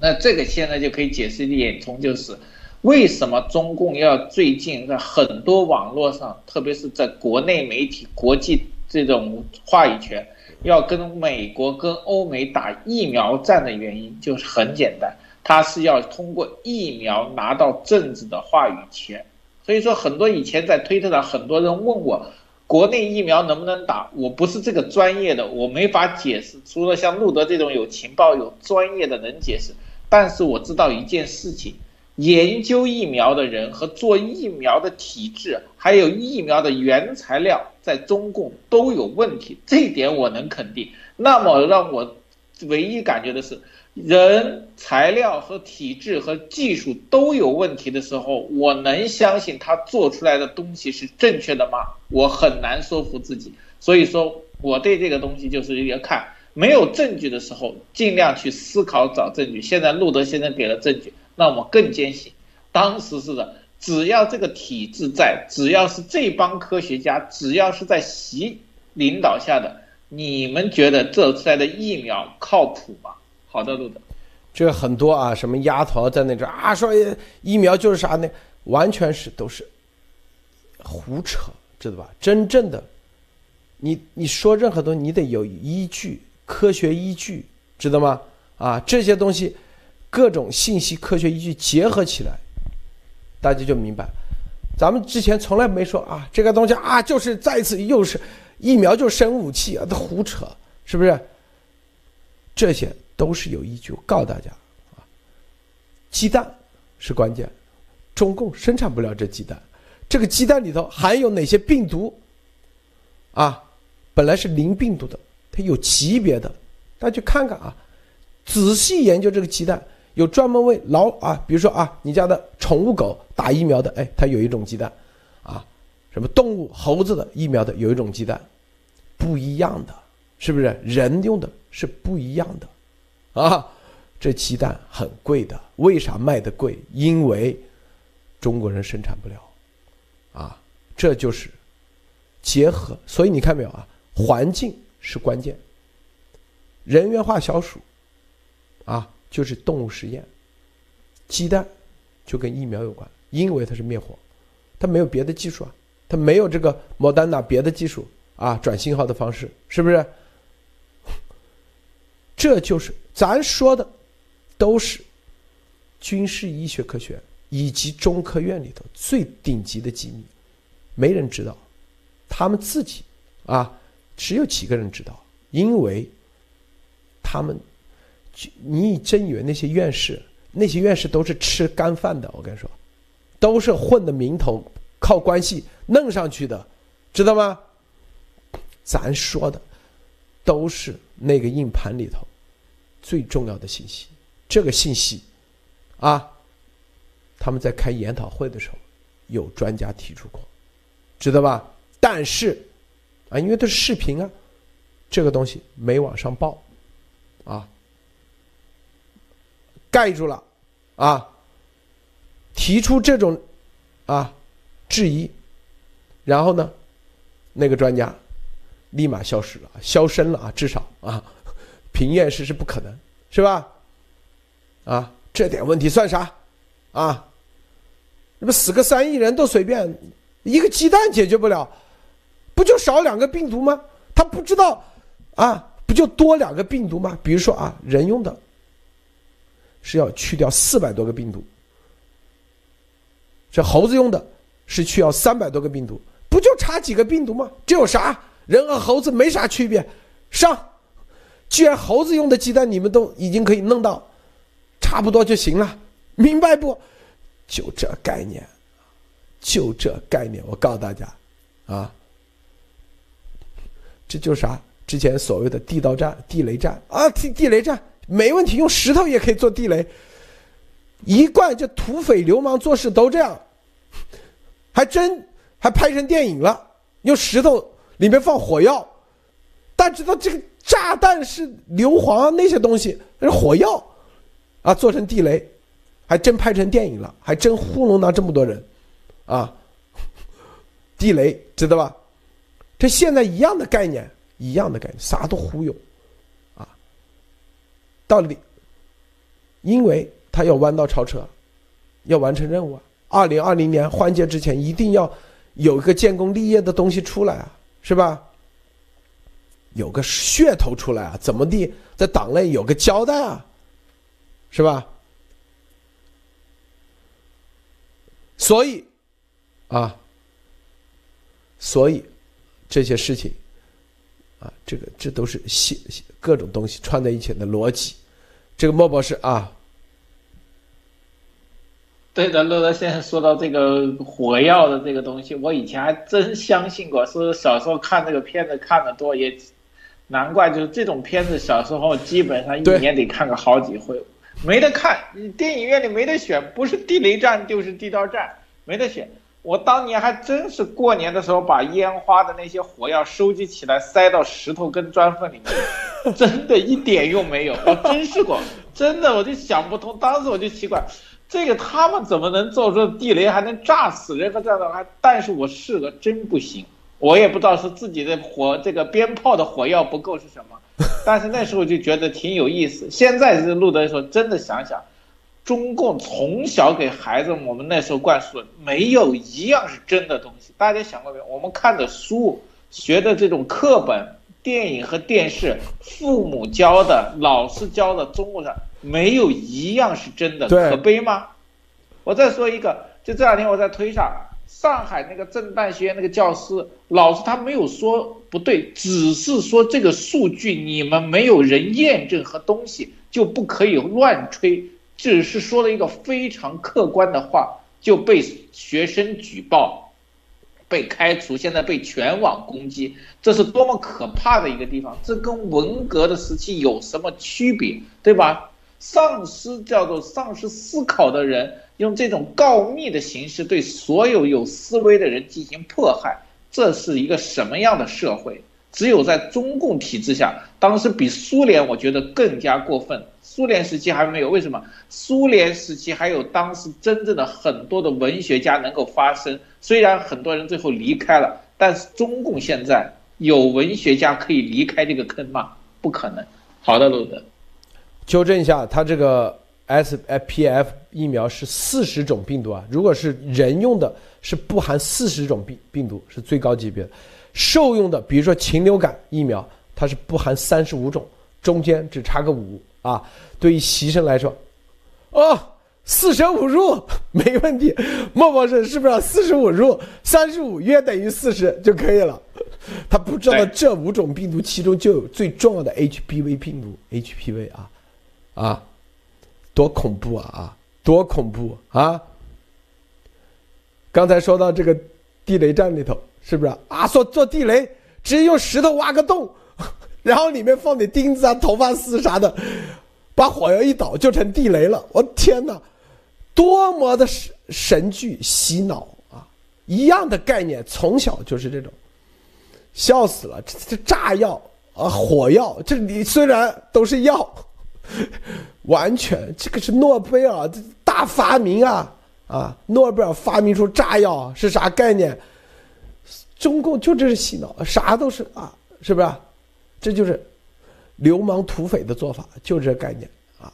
那这个现在就可以解释一点，从就是为什么中共要最近在很多网络上，特别是在国内媒体、国际这种话语权。要跟美国、跟欧美打疫苗战的原因就是很简单，他是要通过疫苗拿到政治的话语权。所以说，很多以前在推特上很多人问我，国内疫苗能不能打？我不是这个专业的，我没法解释。除了像路德这种有情报、有专业的能解释，但是我知道一件事情。研究疫苗的人和做疫苗的体制，还有疫苗的原材料，在中共都有问题，这一点我能肯定。那么让我唯一感觉的是，人、材料和体制和技术都有问题的时候，我能相信他做出来的东西是正确的吗？我很难说服自己。所以说，我对这个东西就是一个看没有证据的时候，尽量去思考找证据。现在路德先生给了证据。那我更坚信，当时是的，只要这个体制在，只要是这帮科学家，只要是在习领导下的，你们觉得做出来的疫苗靠谱吗？好的，路德，这很多啊，什么丫头在那这啊说疫苗就是啥呢？完全是都是胡扯，知道吧？真正的，你你说任何东西，你得有依据，科学依据，知道吗？啊，这些东西。各种信息科学依据结合起来，大家就明白，咱们之前从来没说啊，这个东西啊，就是再次又是疫苗就是生武器啊，都胡扯，是不是？这些都是有依据。告诉大家啊，鸡蛋是关键，中共生产不了这鸡蛋，这个鸡蛋里头含有哪些病毒？啊，本来是零病毒的，它有级别的，大家去看看啊，仔细研究这个鸡蛋。有专门为老啊，比如说啊，你家的宠物狗打疫苗的，哎，它有一种鸡蛋，啊，什么动物猴子的疫苗的有一种鸡蛋，不一样的，是不是？人用的是不一样的，啊，这鸡蛋很贵的，为啥卖的贵？因为中国人生产不了，啊，这就是结合。所以你看没有啊？环境是关键，人员化小鼠，啊。就是动物实验，鸡蛋就跟疫苗有关，因为它是灭活，它没有别的技术啊，它没有这个莫丹娜别的技术啊，转信号的方式是不是？这就是咱说的，都是军事医学科学以及中科院里头最顶级的机密，没人知道，他们自己啊，只有几个人知道，因为他们。你真以为那些院士，那些院士都是吃干饭的？我跟你说，都是混的名头，靠关系弄上去的，知道吗？咱说的都是那个硬盘里头最重要的信息。这个信息啊，他们在开研讨会的时候有专家提出过，知道吧？但是啊，因为都是视频啊，这个东西没往上报啊。盖住了，啊，提出这种啊质疑，然后呢，那个专家立马消失了，消声了啊，至少啊，平验室是不可能，是吧？啊，这点问题算啥？啊，那不死个三亿人都随便，一个鸡蛋解决不了，不就少两个病毒吗？他不知道啊，不就多两个病毒吗？比如说啊，人用的。是要去掉四百多个病毒，这猴子用的是去掉三百多个病毒，不就差几个病毒吗？这有啥？人和猴子没啥区别。上，既然猴子用的鸡蛋你们都已经可以弄到，差不多就行了，明白不？就这概念，就这概念，我告诉大家，啊，这就是啥？之前所谓的地道战、地雷战啊，地地雷战。没问题，用石头也可以做地雷。一贯这土匪流氓做事都这样，还真还拍成电影了。用石头里面放火药，大家知道这个炸弹是硫磺那些东西，那是火药，啊，做成地雷，还真拍成电影了，还真糊弄了这么多人，啊，地雷知道吧？这现在一样的概念，一样的概念，啥都忽悠，到底，因为他要弯道超车，要完成任务啊。二零二零年换届之前，一定要有一个建功立业的东西出来啊，是吧？有个噱头出来啊，怎么地，在党内有个交代啊，是吧？所以，啊，所以这些事情，啊，这个这都是系各种东西串在一起的逻辑。这个莫博士啊。对的，乐乐先生说到这个火药的这个东西，我以前还真相信过，说小时候看这个片子看的多，也难怪就是这种片子小时候基本上一年得看个好几回，没得看，电影院里没得选，不是地雷战就是地道战，没得选。我当年还真是过年的时候把烟花的那些火药收集起来，塞到石头跟砖缝里面，真的一点用没有。我真试过，真的我就想不通，当时我就奇怪。这个他们怎么能做出地雷还能炸死人和这样的还？但是我试了，真不行。我也不知道是自己的火这个鞭炮的火药不够是什么，但是那时候就觉得挺有意思。现在是录的时候，真的想想，中共从小给孩子我们那时候灌输的，没有一样是真的东西。大家想过没有？我们看的书、学的这种课本、电影和电视，父母教的、老师教的，中国上。没有一样是真的，可悲吗？我再说一个，就这两天我在推上上海那个正办学院那个教师老师，他没有说不对，只是说这个数据你们没有人验证和东西就不可以乱吹，只是说了一个非常客观的话，就被学生举报，被开除，现在被全网攻击，这是多么可怕的一个地方！这跟文革的时期有什么区别，对吧？丧失叫做丧失思考的人，用这种告密的形式对所有有思维的人进行迫害，这是一个什么样的社会？只有在中共体制下，当时比苏联我觉得更加过分。苏联时期还没有，为什么？苏联时期还有当时真正的很多的文学家能够发声，虽然很多人最后离开了，但是中共现在有文学家可以离开这个坑吗？不可能。好的，路德。纠正一下，它这个 S P F 疫苗是四十种病毒啊，如果是人用的，是不含四十种病病毒，是最高级别的。受用的，比如说禽流感疫苗，它是不含三十五种，中间只差个五啊。对于牺牲来说，哦，四舍五入没问题。莫博士是不是四舍五入三十五约等于四十就可以了？他不知道这五种病毒其中就有最重要的 H P V 病毒 H P V 啊。啊，多恐怖啊！啊，多恐怖啊！刚才说到这个地雷战里头，是不是啊？说做地雷，直接用石头挖个洞，然后里面放点钉子啊、头发丝啥的，把火药一倒就成地雷了。我天哪，多么的神神剧洗脑啊！一样的概念，从小就是这种，笑死了。这这炸药啊，火药，这你虽然都是药。完全，这个是诺贝尔大发明啊啊！诺贝尔发明出炸药是啥概念？中共就这是洗脑，啥都是啊，是不是？这就是流氓土匪的做法，就这概念啊！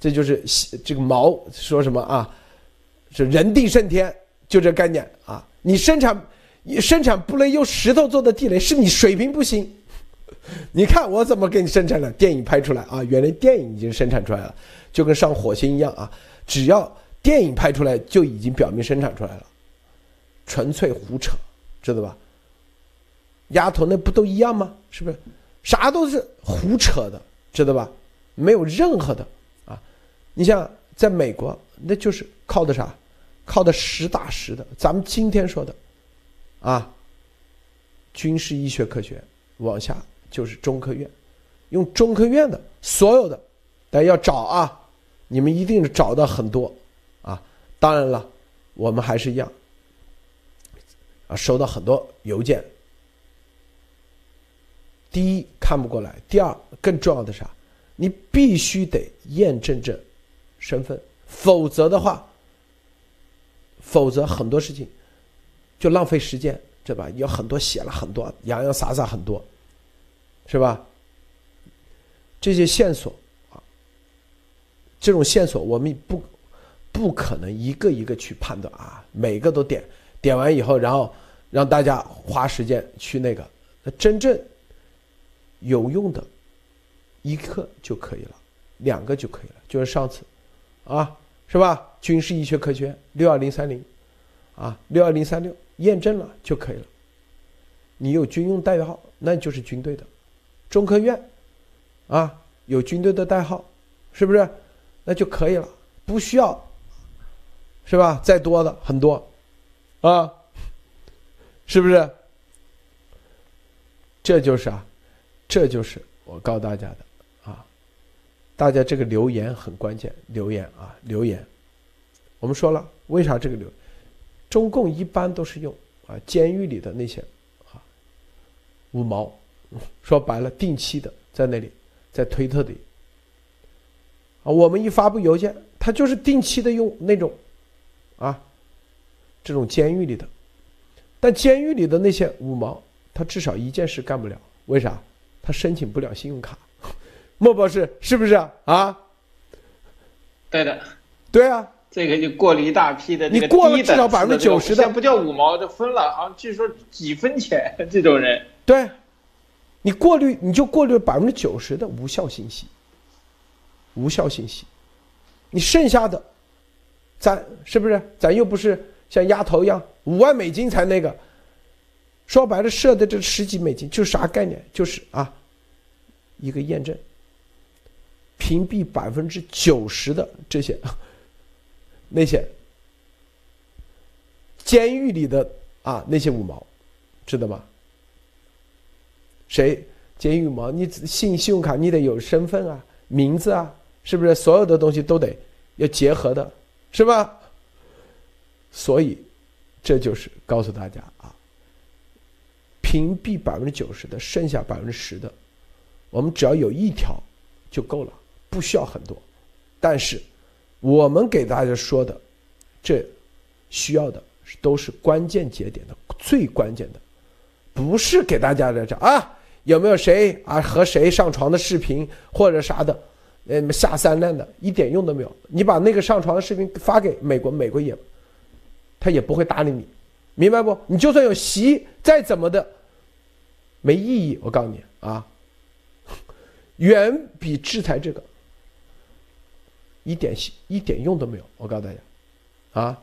这就是这个毛说什么啊？是人定胜天，就这概念啊！你生产，你生产不能用石头做的地雷，是你水平不行。你看我怎么给你生产的电影拍出来啊？原来电影已经生产出来了，就跟上火星一样啊！只要电影拍出来，就已经表明生产出来了，纯粹胡扯，知道吧？丫头，那不都一样吗？是不是？啥都是胡扯的，知道吧？没有任何的啊！你像在美国，那就是靠的啥？靠的实打实的。咱们今天说的啊，军事医学科学往下。就是中科院，用中科院的所有的，大家要找啊，你们一定是找到很多啊。当然了，我们还是一样啊，收到很多邮件。第一看不过来，第二更重要的啥？你必须得验证这身份，否则的话，否则很多事情就浪费时间，对吧？有很多写了很多洋洋洒洒很多，是吧？这些线索啊，这种线索我们不不可能一个一个去判断啊，每个都点点完以后，然后让大家花时间去那个，那真正有用的一个就可以了，两个就可以了，就是上次啊，是吧？军事医学科学院六二零三零啊，六二零三六验证了就可以了。你有军用代号，那就是军队的，中科院。啊，有军队的代号，是不是？那就可以了，不需要，是吧？再多的很多，啊，是不是？这就是啊，这就是我告诉大家的啊，大家这个留言很关键，留言啊，留言。我们说了，为啥这个留？中共一般都是用啊，监狱里的那些啊五毛，说白了，定期的在那里。在推特里，啊，我们一发布邮件，他就是定期的用那种，啊，这种监狱里的，但监狱里的那些五毛，他至少一件事干不了，为啥？他申请不了信用卡。莫博士是不是啊？对的，对啊，这个就过了一大批的，你过了至少百分之九十的，不叫五毛，就分了，好像据说几分钱这种人，对。你过滤，你就过滤百分之九十的无效信息，无效信息，你剩下的，咱是不是？咱又不是像鸭头一样五万美金才那个，说白了，设的这十几美金就是啥概念？就是啊，一个验证，屏蔽百分之九十的这些那些监狱里的啊那些五毛，知道吗？谁监狱五毛？你信信用卡你得有身份啊，名字啊，是不是？所有的东西都得要结合的，是吧？所以这就是告诉大家啊，屏蔽百分之九十的，剩下百分之十的，我们只要有一条就够了，不需要很多。但是我们给大家说的，这需要的都是关键节点的最关键的，不是给大家在这啊。有没有谁啊和谁上床的视频或者啥的，呃下三滥的，一点用都没有。你把那个上床的视频发给美国，美国也，他也不会搭理你，明白不？你就算有习，再怎么的，没意义。我告诉你啊，远比制裁这个一点一点用都没有。我告诉大家，啊，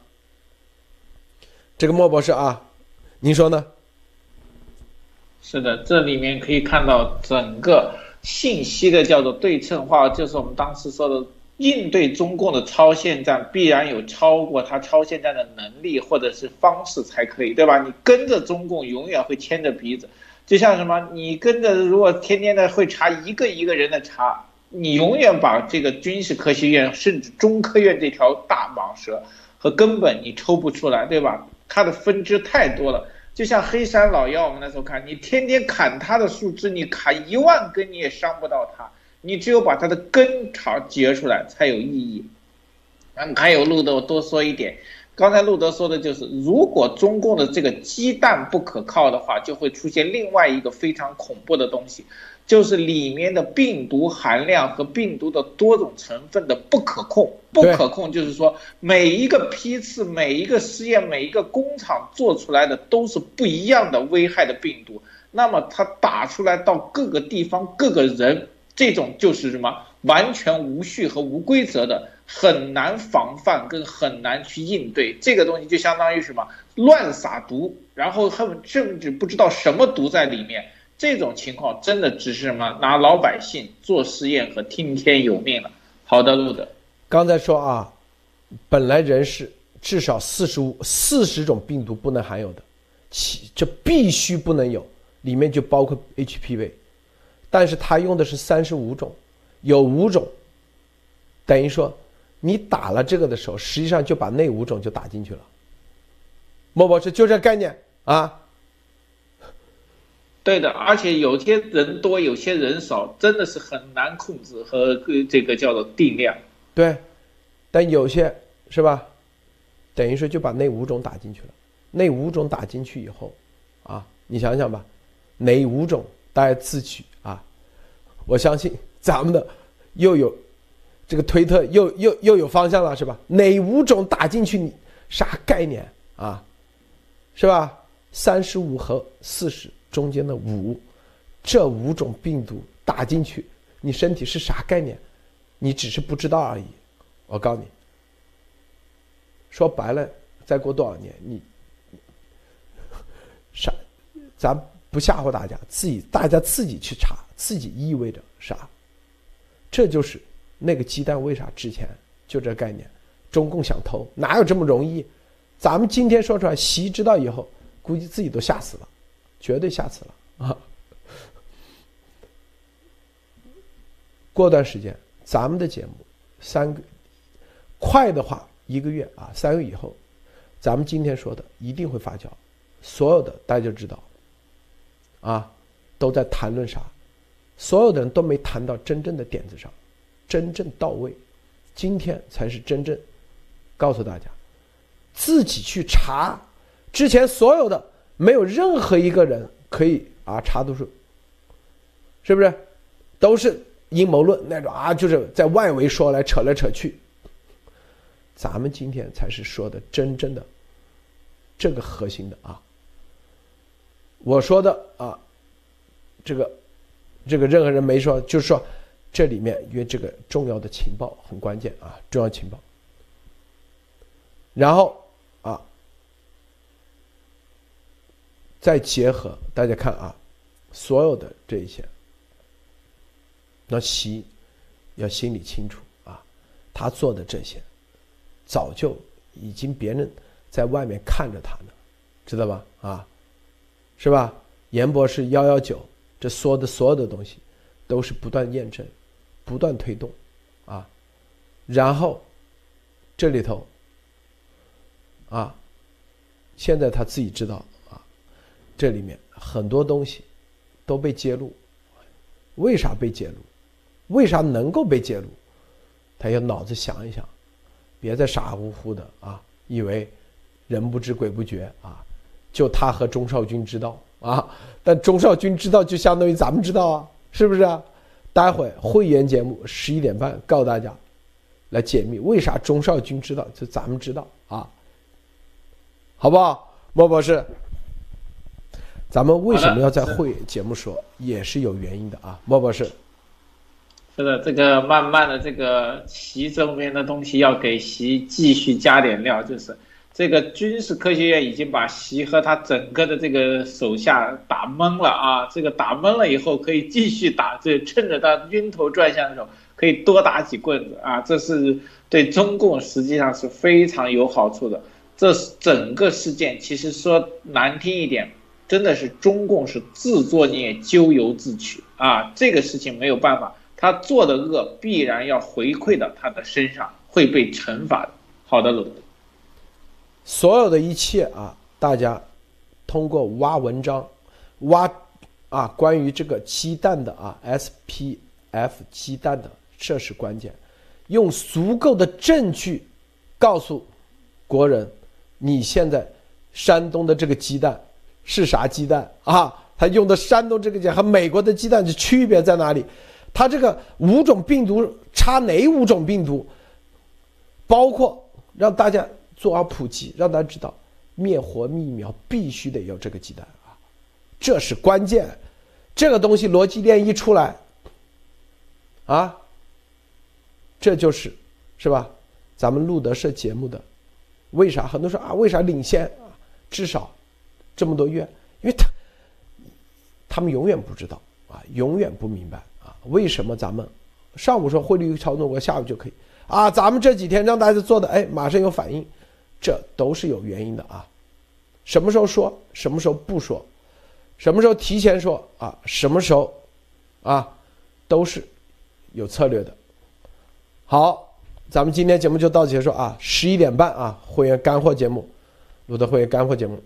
这个莫博士啊，您说呢？是的，这里面可以看到整个信息的叫做对称化，就是我们当时说的应对中共的超限战，必然有超过他超限战的能力或者是方式才可以，对吧？你跟着中共永远会牵着鼻子，就像什么，你跟着如果天天的会查一个一个人的查，你永远把这个军事科学院甚至中科院这条大蟒蛇和根本你抽不出来，对吧？它的分支太多了。就像黑山老妖，我们那时候看，你天天砍它的树枝，你砍一万根你也伤不到它，你只有把它的根朝截出来才有意义。嗯，还有路德，我多说一点。刚才路德说的就是，如果中共的这个鸡蛋不可靠的话，就会出现另外一个非常恐怖的东西，就是里面的病毒含量和病毒的多种成分的不可控。不可控就是说，每一个批次、每一个实验、每一个工厂做出来的都是不一样的危害的病毒。那么它打出来到各个地方、各个人，这种就是什么？完全无序和无规则的。很难防范跟很难去应对这个东西，就相当于什么乱撒毒，然后很甚至不知道什么毒在里面。这种情况真的只是什么拿老百姓做实验和听天由命了。好的，路德。刚才说啊，本来人是至少四十五四十种病毒不能含有的，其这必须不能有，里面就包括 HPV，但是他用的是三十五种，有五种，等于说。你打了这个的时候，实际上就把那五种就打进去了。莫博士，就这概念啊？对的，而且有些人多，有些人少，真的是很难控制和这个叫做定量。对，但有些是吧？等于说就把那五种打进去了。那五种打进去以后，啊，你想想吧，哪五种大家自取啊？我相信咱们的又有这个推特又又又有方向了，是吧？哪五种打进去你啥概念啊？是吧？三十五和四十中间的五，这五种病毒打进去，你身体是啥概念？你只是不知道而已。我告诉你，说白了，再过多少年，你。啥？咱不吓唬大家，自己大家自己去查，自己意味着啥？这就是那个鸡蛋为啥值钱？就这概念。中共想偷，哪有这么容易？咱们今天说出来，习知道以后，估计自己都吓死了，绝对吓死了啊！过段时间，咱们的节目三个快的话一个月啊，三个月以后，咱们今天说的一定会发酵。所有的大家就知道，啊，都在谈论啥？所有的人都没谈到真正的点子上，真正到位。今天才是真正告诉大家，自己去查。之前所有的没有任何一个人可以啊查得出，是不是？都是阴谋论那种啊，就是在外围说来扯来扯去。咱们今天才是说的真正的这个核心的啊。我说的啊，这个，这个任何人没说，就是说，这里面约这个重要的情报很关键啊，重要情报。然后啊，再结合大家看啊，所有的这一些，那习要心里清楚啊，他做的这些，早就已经别人在外面看着他呢，知道吧？啊。是吧？严博士幺幺九，这说的所有的东西，都是不断验证、不断推动，啊，然后这里头，啊，现在他自己知道啊，这里面很多东西都被揭露，为啥被揭露？为啥能够被揭露？他要脑子想一想，别再傻乎乎的啊，以为人不知鬼不觉啊。就他和钟少军知道啊，但钟少军知道就相当于咱们知道啊，是不是啊？待会会员节目十一点半告诉大家，来解密为啥钟少军知道，就咱们知道啊，好不好？莫博士，咱们为什么要在会员节目说，也是有原因的啊，莫博士。是的，这个慢慢的这个习周边的东西要给习继续加点料，就是。这个军事科学院已经把习和他整个的这个手下打懵了啊！这个打懵了以后，可以继续打，这趁着他晕头转向的时候，可以多打几棍子啊！这是对中共实际上是非常有好处的。这是整个事件其实说难听一点，真的是中共是自作孽咎由自取啊！这个事情没有办法，他做的恶必然要回馈到他的身上，会被惩罚的。好的，鲁。所有的一切啊，大家通过挖文章，挖啊关于这个鸡蛋的啊 SPF 鸡蛋的，这是关键。用足够的证据告诉国人，你现在山东的这个鸡蛋是啥鸡蛋啊？他用的山东这个鸡和美国的鸡蛋的区别在哪里？他这个五种病毒差哪五种病毒？包括让大家。做好普及，让大家知道灭活疫苗必须得有这个鸡蛋啊，这是关键。这个东西逻辑链一出来，啊，这就是是吧？咱们路德社节目的为啥很多说啊？为啥领先啊？至少这么多月，因为他他们永远不知道啊，永远不明白啊，为什么咱们上午说汇率操纵，我下午就可以啊？咱们这几天让大家做的，哎，马上有反应。这都是有原因的啊，什么时候说，什么时候不说，什么时候提前说啊，什么时候，啊，都是有策略的。好，咱们今天节目就到此结束啊，十一点半啊，会员干货节目，录的会员干货节目，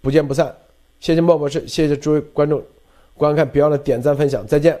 不见不散。谢谢莫博士，谢谢诸位观众观看，别忘了点赞分享，再见。